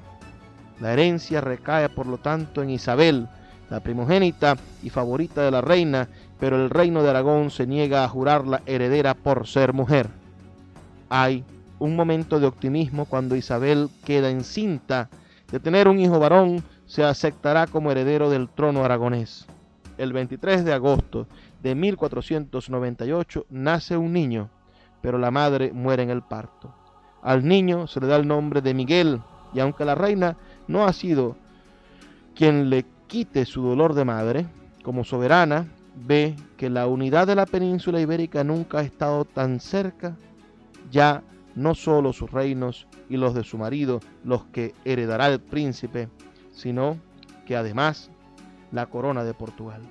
B: La herencia recae por lo tanto en Isabel, la primogénita y favorita de la reina, pero el reino de Aragón se niega a jurarla heredera por ser mujer. Hay un momento de optimismo cuando Isabel queda encinta. De tener un hijo varón, se aceptará como heredero del trono aragonés. El 23 de agosto de 1498 nace un niño, pero la madre muere en el parto. Al niño se le da el nombre de Miguel, y aunque la reina no ha sido quien le quite su dolor de madre, como soberana, ve que la unidad de la península ibérica nunca ha estado tan cerca ya no solo sus reinos y los de su marido los que heredará el príncipe, sino que además la corona de Portugal.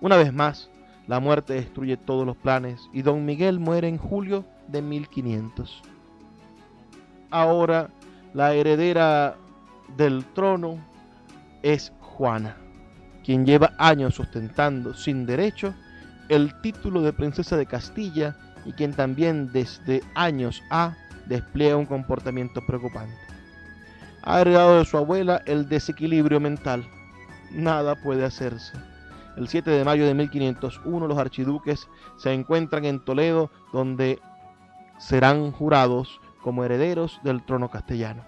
B: Una vez más, la muerte destruye todos los planes y don Miguel muere en julio de 1500. Ahora la heredera del trono es Juana, quien lleva años ostentando sin derecho el título de princesa de Castilla y quien también desde años ha despliega un comportamiento preocupante. Ha heredado de su abuela el desequilibrio mental. Nada puede hacerse. El 7 de mayo de 1501 los archiduques se encuentran en Toledo donde serán jurados como herederos del trono castellano.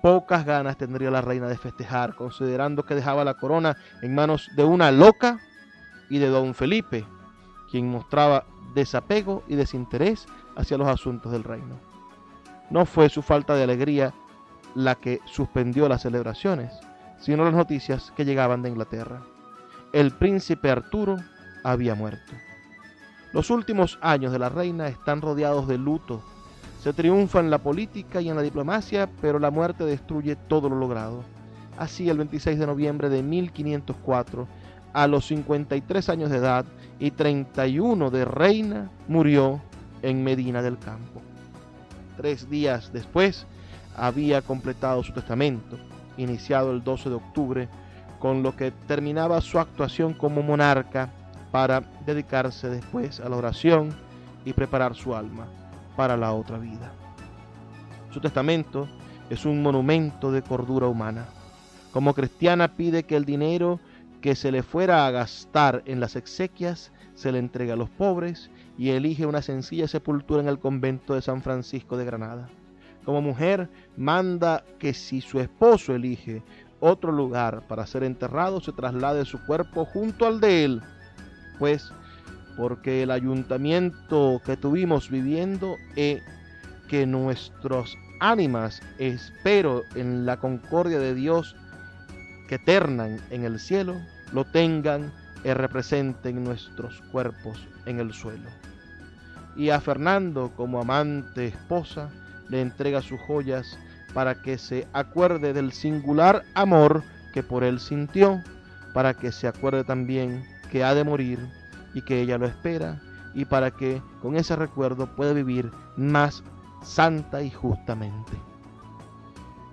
B: Pocas ganas tendría la reina de festejar, considerando que dejaba la corona en manos de una loca y de don Felipe, quien mostraba desapego y desinterés hacia los asuntos del reino. No fue su falta de alegría la que suspendió las celebraciones, sino las noticias que llegaban de Inglaterra. El príncipe Arturo había muerto. Los últimos años de la reina están rodeados de luto. Se triunfa en la política y en la diplomacia, pero la muerte destruye todo lo logrado. Así, el 26 de noviembre de 1504, a los 53 años de edad y 31 de reina, murió en Medina del Campo. Tres días después había completado su testamento, iniciado el 12 de octubre, con lo que terminaba su actuación como monarca para dedicarse después a la oración y preparar su alma para la otra vida. Su testamento es un monumento de cordura humana. Como cristiana pide que el dinero que se le fuera a gastar en las exequias se le entregue a los pobres y elige una sencilla sepultura en el convento de San Francisco de Granada. Como mujer, manda que si su esposo elige otro lugar para ser enterrado, se traslade su cuerpo junto al de él, pues porque el ayuntamiento que tuvimos viviendo es que nuestros ánimas, espero en la concordia de Dios que eternan en el cielo, lo tengan y representen nuestros cuerpos en el suelo. Y a Fernando, como amante esposa, le entrega sus joyas para que se acuerde del singular amor que por él sintió, para que se acuerde también que ha de morir y que ella lo espera, y para que con ese recuerdo pueda vivir más santa y justamente.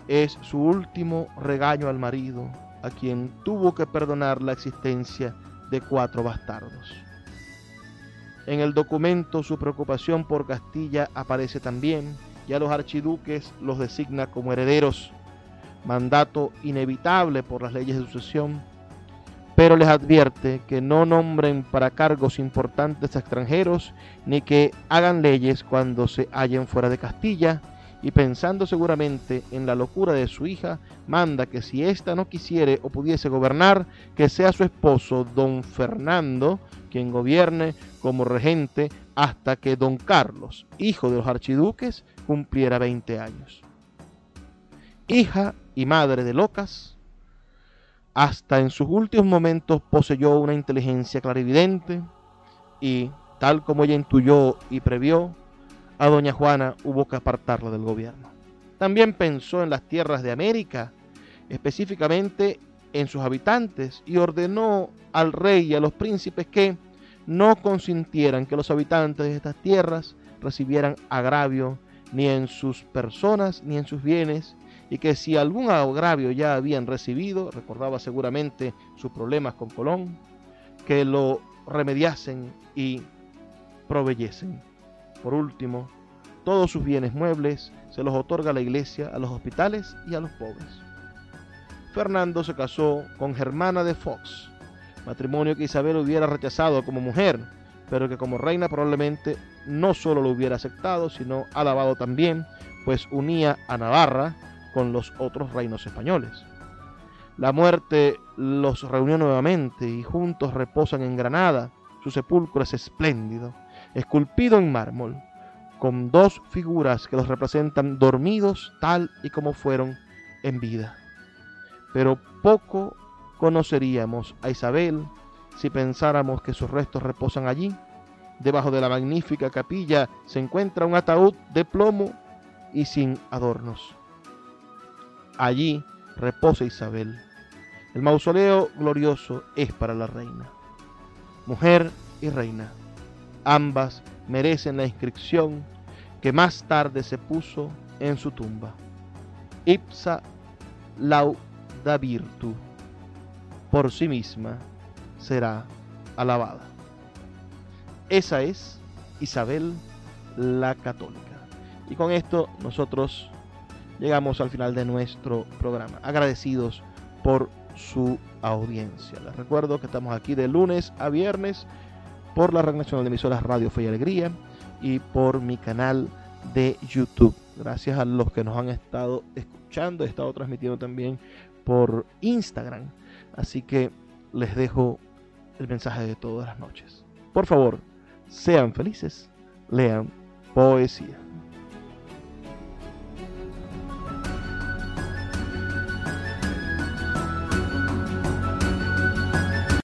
B: Es su último regaño al marido, a quien tuvo que perdonar la existencia de cuatro bastardos. En el documento su preocupación por Castilla aparece también, y a los archiduques los designa como herederos, mandato inevitable por las leyes de sucesión, pero les advierte que no nombren para cargos importantes a extranjeros, ni que hagan leyes cuando se hallen fuera de Castilla, y pensando seguramente en la locura de su hija, manda que si ésta no quisiere o pudiese gobernar, que sea su esposo don Fernando quien gobierne como regente hasta que don Carlos, hijo de los archiduques, cumpliera 20 años. Hija y madre de locas, hasta en sus últimos momentos poseyó una inteligencia clarividente y, tal como ella intuyó y previó, a doña Juana hubo que apartarla del gobierno. También pensó en las tierras de América, específicamente en sus habitantes, y ordenó al rey y a los príncipes que no consintieran que los habitantes de estas tierras recibieran agravio ni en sus personas ni en sus bienes, y que si algún agravio ya habían recibido, recordaba seguramente sus problemas con Colón, que lo remediasen y proveyesen. Por último, todos sus bienes muebles se los otorga la iglesia a los hospitales y a los pobres. Fernando se casó con Germana de Fox, matrimonio que Isabel hubiera rechazado como mujer, pero que como reina probablemente no solo lo hubiera aceptado, sino alabado también, pues unía a Navarra con los otros reinos españoles. La muerte los reunió nuevamente y juntos reposan en Granada. Su sepulcro es espléndido, esculpido en mármol, con dos figuras que los representan dormidos tal y como fueron en vida. Pero poco conoceríamos a Isabel si pensáramos que sus restos reposan allí. Debajo de la magnífica capilla se encuentra un ataúd de plomo y sin adornos. Allí reposa Isabel. El mausoleo glorioso es para la reina. Mujer y reina, ambas merecen la inscripción que más tarde se puso en su tumba. Ipsa lauda virtu. Por sí misma será alabada. Esa es Isabel la Católica. Y con esto nosotros llegamos al final de nuestro programa. Agradecidos por su audiencia. Les recuerdo que estamos aquí de lunes a viernes por la Red Nacional de Emisoras Radio Fe y Alegría y por mi canal de YouTube. Gracias a los que nos han estado escuchando, he estado transmitiendo también por Instagram. Así que les dejo el mensaje de todas las noches. Por favor, sean felices, lean poesía.